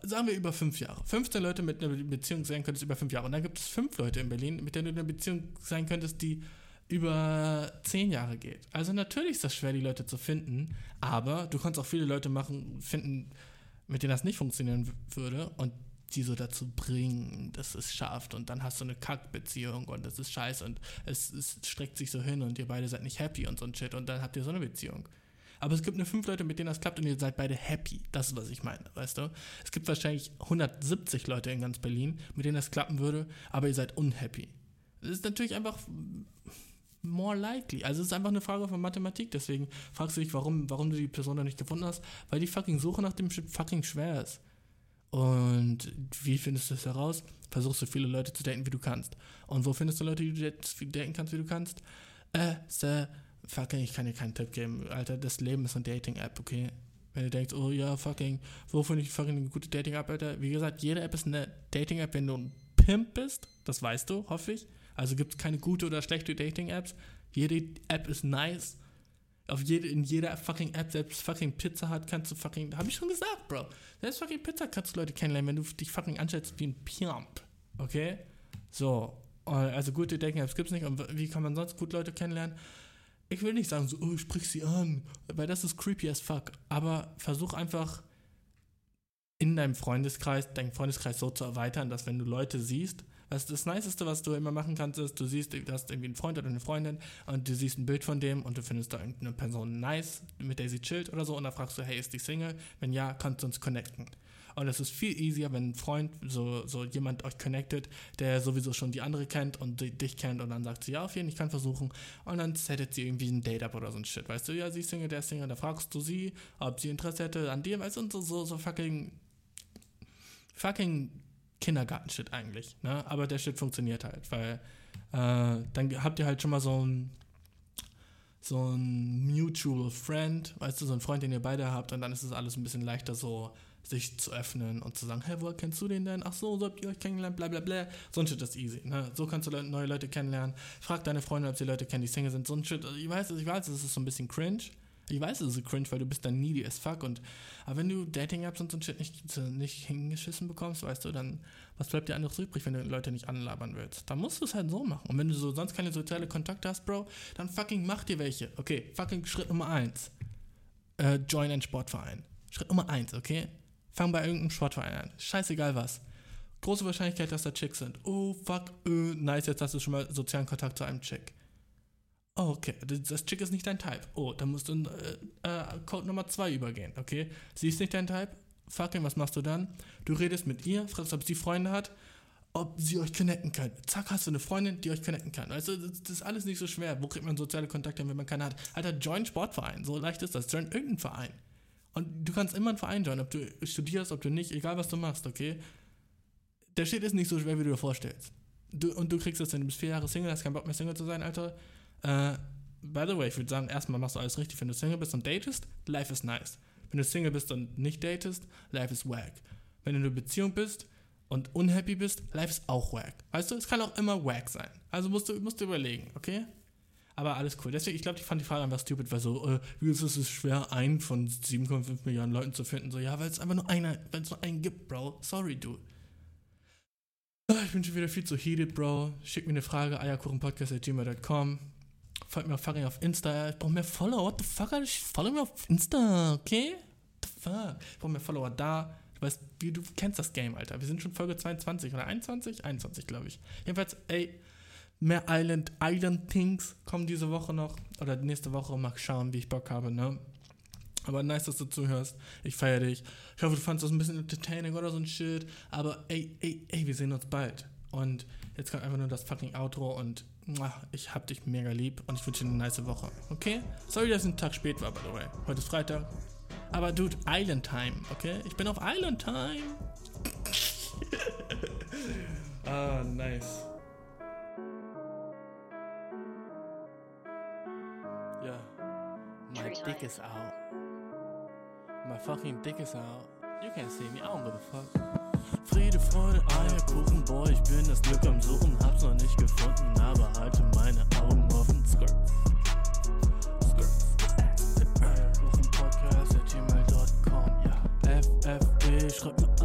sagen wir über fünf Jahre. 15 Leute mit einer Beziehung sein könntest über fünf Jahre. Und dann gibt es fünf Leute in Berlin, mit denen du in einer Beziehung sein könntest, die über zehn Jahre geht. Also natürlich ist das schwer, die Leute zu finden, aber du kannst auch viele Leute machen, finden, mit denen das nicht funktionieren würde und die so dazu bringen, dass es schafft und dann hast du eine Kackbeziehung und das ist scheiße und es, es streckt sich so hin und ihr beide seid nicht happy und so ein Shit und dann habt ihr so eine Beziehung. Aber es gibt nur fünf Leute, mit denen das klappt und ihr seid beide happy. Das ist, was ich meine, weißt du? Es gibt wahrscheinlich 170 Leute in ganz Berlin, mit denen das klappen würde, aber ihr seid unhappy. Das ist natürlich einfach more likely. Also es ist einfach eine Frage von Mathematik. Deswegen fragst du dich, warum, warum du die Person da nicht gefunden hast, weil die fucking Suche nach dem Shit fucking schwer ist. Und wie findest du das heraus? Versuchst so viele Leute zu daten, wie du kannst. Und wo findest du Leute, die du daten kannst, wie du kannst? Äh, Sir, fucking, ich kann dir keinen Tipp geben. Alter, das Leben ist eine Dating-App, okay? Wenn du denkst, oh ja, fucking, wo finde ich fucking eine gute Dating-App, Alter? Wie gesagt, jede App ist eine Dating-App, wenn du ein Pimp bist. Das weißt du, hoffe ich. Also gibt es keine gute oder schlechte Dating-Apps. Jede App ist nice. Auf jede, in jeder fucking App, selbst fucking Pizza hat, kannst du fucking, hab ich schon gesagt, Bro. Selbst fucking Pizza kannst du Leute kennenlernen, wenn du dich fucking anstellst wie ein Pimp. Okay? So. Also gute Dating-Apps gibt es nicht. Und wie kann man sonst gut Leute kennenlernen? Ich will nicht sagen, so, oh, sprich sie an, weil das ist creepy as fuck. Aber versuch einfach in deinem Freundeskreis, deinen Freundeskreis so zu erweitern, dass wenn du Leute siehst, was das Niceste, was du immer machen kannst, ist, du siehst, du hast irgendwie einen Freund oder eine Freundin und du siehst ein Bild von dem und du findest da irgendeine Person nice, mit der sie chillt oder so und dann fragst du, hey, ist die Single? Wenn ja, kannst du uns connecten. Und es ist viel easier, wenn ein Freund, so, so jemand euch connectet, der sowieso schon die andere kennt und di- dich kennt und dann sagt sie, ja, auf jeden Fall, ich kann versuchen. Und dann settet sie irgendwie ein Date up oder so ein Shit. Weißt du, ja, sie ist Single, der ist Single, da fragst du sie, ob sie Interesse hätte an dir, weißt du, und so, so, so fucking, fucking Kindergarten-Shit eigentlich. Ne? Aber der Shit funktioniert halt, weil äh, dann habt ihr halt schon mal so ein so ein mutual friend, weißt du, so ein Freund, den ihr beide habt und dann ist es alles ein bisschen leichter so sich zu öffnen und zu sagen, hey, woher kennst du den denn? Ach so, so habt ihr euch kennengelernt, bla bla bla. So ein Shit ist easy. Ne? So kannst du neue Leute kennenlernen. Frag deine Freunde, ob sie Leute kennen, die Single sind. So ein Shit, ich weiß, ich weiß, es ist so ein bisschen cringe. Ich weiß, es ist cringe, weil du bist dann needy as fuck und aber wenn du Dating-Apps und so ein Shit nicht, nicht hingeschissen bekommst, weißt du, dann was bleibt dir anderes übrig, wenn du Leute nicht anlabern willst? Dann musst du es halt so machen. Und wenn du so sonst keine soziale Kontakte hast, Bro, dann fucking mach dir welche. Okay, fucking Schritt Nummer eins. Äh, join einen Sportverein. Schritt Nummer eins, okay? Fang bei irgendeinem Sportverein an. Scheißegal was. Große Wahrscheinlichkeit, dass da Chicks sind. Oh, fuck, äh, nice, jetzt hast du schon mal sozialen Kontakt zu einem Chick. Oh, okay, das, das Chick ist nicht dein Type. Oh, dann musst du in äh, äh, Code Nummer 2 übergehen, okay? Sie ist nicht dein Type. Fucking, was machst du dann? Du redest mit ihr, fragst, ob sie Freunde hat, ob sie euch connecten kann. Zack, hast du eine Freundin, die euch connecten kann. Du, das, das ist alles nicht so schwer. Wo kriegt man soziale Kontakte, wenn man keine hat? Alter, join Sportverein. So leicht ist das. Join irgendeinen Verein. Und du kannst immer einen Verein joinen, ob du studierst, ob du nicht, egal was du machst, okay? Der Shit ist nicht so schwer, wie du dir vorstellst. Du, und du kriegst es, wenn du bist vier Jahre Single, hast keinen Bock mehr Single zu sein, Alter. Äh, by the way, ich würde sagen, erstmal machst du alles richtig, wenn du Single bist und datest, life is nice. Wenn du Single bist und nicht datest, life is wack. Wenn du in einer Beziehung bist und unhappy bist, life ist auch wack. Weißt du, es kann auch immer wack sein. Also musst du, musst du überlegen, okay? Aber alles cool. Deswegen, ich glaube, ich fand die Frage einfach stupid, weil so, äh, wie ist es schwer, einen von 7,5 Milliarden Leuten zu finden? So, ja, weil es einfach nur einer, weil es nur einen gibt, Bro. Sorry, dude. Ah, Ich bin schon wieder viel zu heated, Bro. Schick mir eine Frage, eierkuchenpodcast.gmail.com. Folgt mir auf fucking auf Insta. Ich brauche mehr Follower. What the fuck? Alter? Follow mir auf Insta, okay? What the fuck? Ich brauche mehr Follower da. Du weißt, wie du kennst das Game, Alter. Wir sind schon Folge 22 oder 21? 21, glaube ich. Jedenfalls, ey, mehr Island, Island Things kommen diese Woche noch. Oder nächste Woche. Mal schauen, wie ich Bock habe, ne? Aber nice, dass du zuhörst. Ich feiere dich. Ich hoffe, du fandest das ein bisschen entertaining oder so ein Shit. Aber ey, ey, ey, wir sehen uns bald. Und jetzt kommt einfach nur das fucking Outro und ich hab dich mega lieb und ich wünsche dir eine nice Woche. Okay? Sorry, dass es ein Tag spät war, by the way. Heute ist Freitag. Aber dude, Island Time, okay? Ich bin auf Island Time. ah, nice. Yeah. My dick is out. My fucking dick is out. You can't see me, I don't give a fuck. Friede, Freude, Eierkuchen, boy, ich bin das Glück am Suchen, hab's noch nicht gefunden, aber halte meine Augen offen. Skirt. Skirt. Eierkuchenpodcast at gmail.com, ja. FFB, schreibt mir